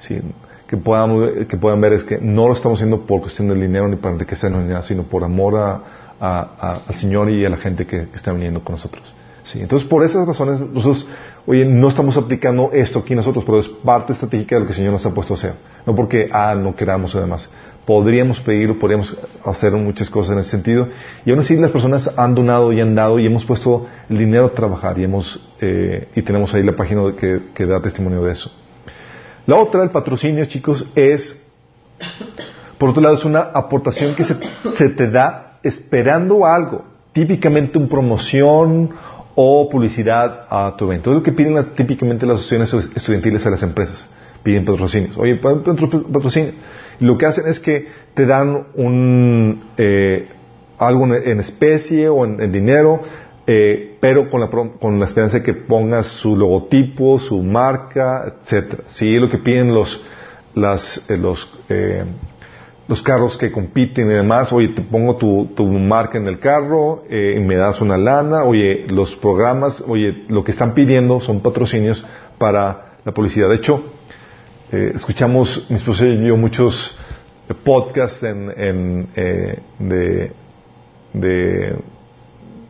[SPEAKER 1] Sí. Que puedan, que puedan ver es que no lo estamos haciendo por cuestión del dinero ni para enriquecernos ni nada, sino por amor al Señor y a la gente que, está viniendo con nosotros. Sí. Entonces, por esas razones, nosotros Oye, no estamos aplicando esto aquí nosotros, pero es parte estratégica de lo que el Señor nos ha puesto a hacer. No porque, ah, no queramos además. Podríamos pedirlo, podríamos hacer muchas cosas en ese sentido. Y aún así las personas han donado y han dado y hemos puesto el dinero a trabajar y hemos, eh, y tenemos ahí la página que, da testimonio de eso. La otra, el patrocinio, chicos, es, por otro lado, es una aportación que se, se te da esperando algo. Típicamente una promoción o publicidad a tu evento. Es lo que piden típicamente las asociaciones estudiantiles a las empresas. Piden patrocinios. Oye, patrocinio. Lo que hacen es que te dan un, eh, algo en especie o en, dinero, eh, pero con la, con la esperanza de que pongas su logotipo, su marca, etcétera. Sí, lo que piden los, las, eh, los los carros que compiten y demás, oye, te pongo tu, tu marca en el carro, eh, y me das una lana, oye, los programas, oye, lo que están pidiendo son patrocinios para la publicidad. De hecho, eh, escuchamos, mi esposa y yo, muchos podcasts en, en eh, de, de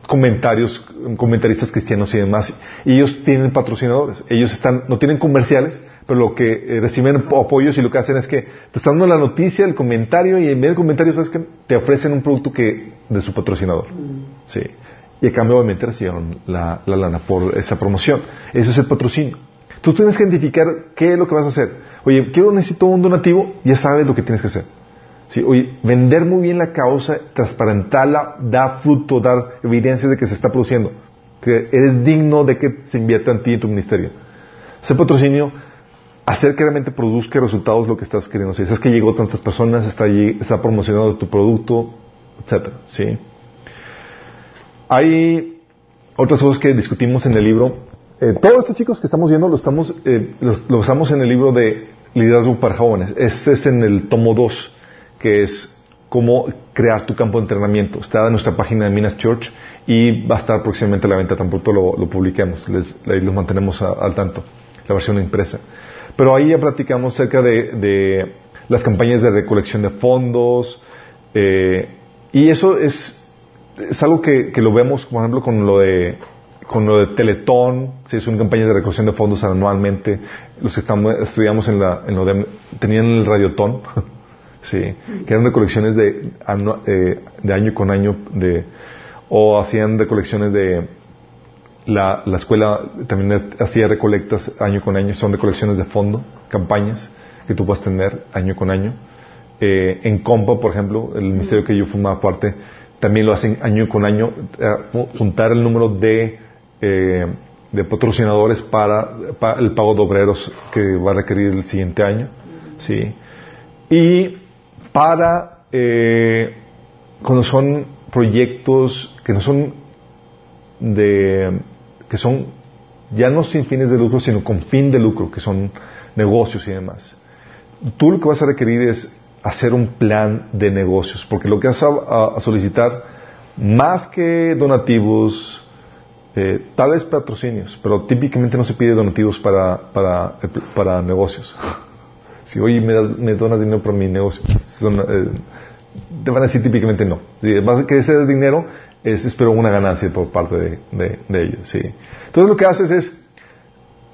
[SPEAKER 1] comentarios, comentaristas cristianos y demás, y ellos tienen patrocinadores, ellos están, no tienen comerciales, pero lo que eh, reciben apoyos y lo que hacen es que te están dando la noticia, el comentario y en medio del comentario sabes que te ofrecen un producto que de su patrocinador. Mm. Sí. Y a cambio obviamente recibieron la, la lana por esa promoción. Eso es el patrocinio. Tú tienes que identificar qué es lo que vas a hacer. Oye, quiero, necesito un donativo, ya sabes lo que tienes que hacer. Sí, oye, vender muy bien la causa, transparentarla, da fruto, dar evidencia de que se está produciendo, que eres digno de que se invierta en ti y en tu ministerio. Ese patrocinio hacer que realmente produzca resultados lo que estás queriendo. Si es que llegó tantas personas, está, allí, está promocionando tu producto, etcétera, ¿sí? Hay otras cosas que discutimos en el libro. Eh, todo esto, chicos, que estamos viendo, lo estamos, eh, lo, usamos en el libro de liderazgo para jóvenes. Ese es en el tomo 2, que es cómo crear tu campo de entrenamiento. Está en nuestra página de Minas Church y va a estar próximamente a la venta, tan pronto lo, lo publiquemos. ahí los mantenemos al tanto, la versión impresa. Pero ahí ya platicamos acerca de, las campañas de recolección de fondos, eh, y eso es, es algo que, lo vemos, por ejemplo, con lo de con lo de Teletón, si es una campaña de recolección de fondos anualmente, los que estamos, estudiamos en, la, en lo de, tenían el Radiotón, sí, que eran recolecciones de, eh, de año con año, de, o hacían recolecciones de, la, la, escuela también hacía recolectas año con año, son recolecciones de fondo, campañas que tú puedes tener año con año. Eh, en Compa, por ejemplo, el ministerio que yo formaba parte, también lo hacen año con año, eh, juntar el número de, eh, de patrocinadores para, el pago de obreros que va a requerir el siguiente año. ¿sí? Y para cuando son proyectos que no son de que son ya no sin fines de lucro, sino con fin de lucro, que son negocios y demás. Tú lo que vas a requerir es hacer un plan de negocios, porque lo que vas a, solicitar, más que donativos, eh, tal vez patrocinios, pero típicamente no se pide donativos para, para, para negocios. si oye, me, das, me donas dinero para mi negocio, eh, te van a decir típicamente no. Si vas a que ese dinero es, espero, una ganancia por parte de, de, ellos. ¿sí? Entonces lo que haces es,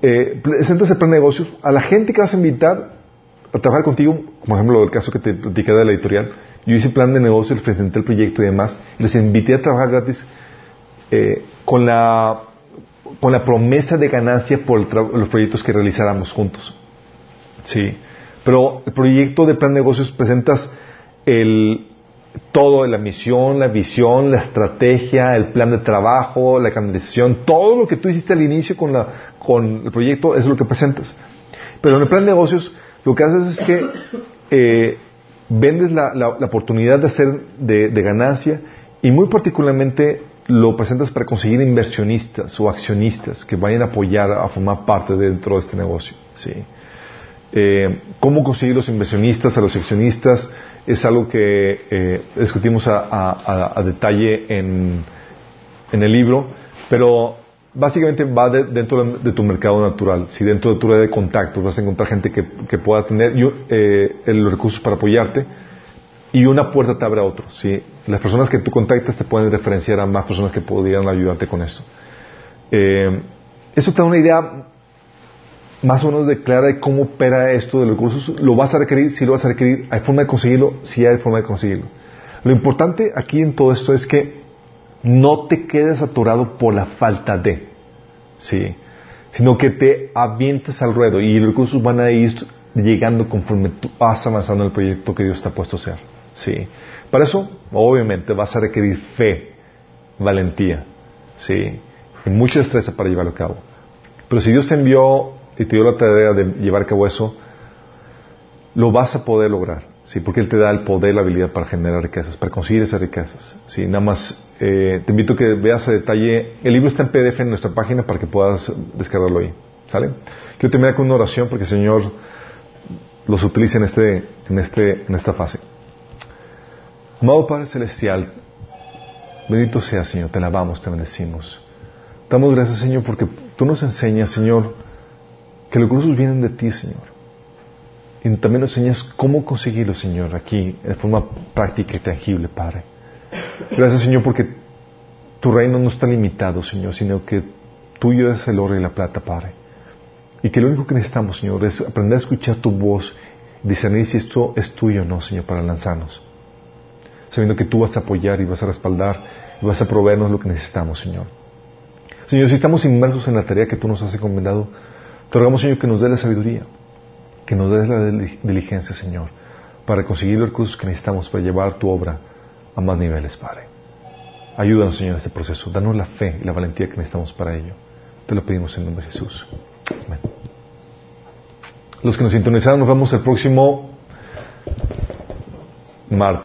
[SPEAKER 1] eh, presentas el plan de negocios a la gente que vas a invitar a trabajar contigo, como ejemplo el caso que te platicé de la editorial. Yo hice plan de negocios, les presenté el proyecto y demás, y los invité a trabajar gratis eh, con, la, con la promesa de ganancia por los proyectos que realizáramos juntos. Sí. Pero el proyecto de plan de negocios presentas el, todo, la misión, la visión, la estrategia, el plan de trabajo, la canalización, todo lo que tú hiciste al inicio con, la, con el proyecto es lo que presentas. Pero en el plan de negocios lo que haces es que eh, vendes la, la, oportunidad de hacer de, de, ganancia y muy particularmente lo presentas para conseguir inversionistas o accionistas que vayan a apoyar a formar parte dentro de este negocio. ¿sí? Eh, ¿Cómo conseguir los inversionistas, a los accionistas? es algo que eh, discutimos a, detalle en, el libro, pero básicamente va dentro de, tu mercado natural. Si dentro de tu red de contactos vas a encontrar gente que, pueda tener eh, los recursos para apoyarte y una puerta te abre a otro. ¿sí? Las personas que tú contactas te pueden referenciar a más personas que podrían ayudarte con eso. Eh, eso te da una idea más o menos declara de cómo opera esto de los recursos, lo vas a requerir, si lo vas a requerir, hay forma de conseguirlo, si hay forma de conseguirlo. Lo importante aquí en todo esto es que no te quedes atorado por la falta de, ¿sí? sino que te avientes al ruedo y los recursos van a ir llegando conforme tú vas avanzando en el proyecto que Dios te ha puesto a hacer. ¿Sí? Para eso, obviamente, vas a requerir fe, valentía, ¿sí? y mucha destreza para llevarlo a cabo. Pero si Dios te envió y te dio la tarea de llevar a cabo eso, lo vas a poder lograr, ¿sí? Porque Él te da el poder, la habilidad para generar riquezas, para conseguir esas riquezas, ¿sí? Nada más eh, te invito a que veas a detalle, el libro está en PDF en nuestra página para que puedas descargarlo ahí, ¿sale? Quiero terminar con una oración porque el Señor los utilice en, este, en, este, en esta fase. Amado Padre Celestial, bendito sea Señor, te alabamos, te bendecimos. Damos gracias Señor porque tú nos enseñas, Señor, que los recursos vienen de ti, Señor. Y también nos enseñas cómo conseguirlo, Señor, aquí, de forma práctica y tangible, Padre. Gracias, Señor, porque tu reino no está limitado, Señor, sino que tuyo es el oro y la plata, Padre. Y que lo único que necesitamos, Señor, es aprender a escuchar tu voz, discernir si esto es tuyo o no, Señor, para lanzarnos. Sabiendo que tú vas a apoyar y vas a respaldar y vas a proveernos lo que necesitamos, Señor. Señor, si estamos inmersos en la tarea que tú nos has encomendado, te rogamos, Señor, que nos dé la sabiduría, que nos dé la diligencia, Señor, para conseguir los recursos que necesitamos para llevar tu obra a más niveles, Padre. Ayúdanos, Señor, en este proceso. Danos la fe y la valentía que necesitamos para ello. Te lo pedimos en nombre de Jesús. Amén. Los que nos sintonizaron, nos vemos el próximo martes.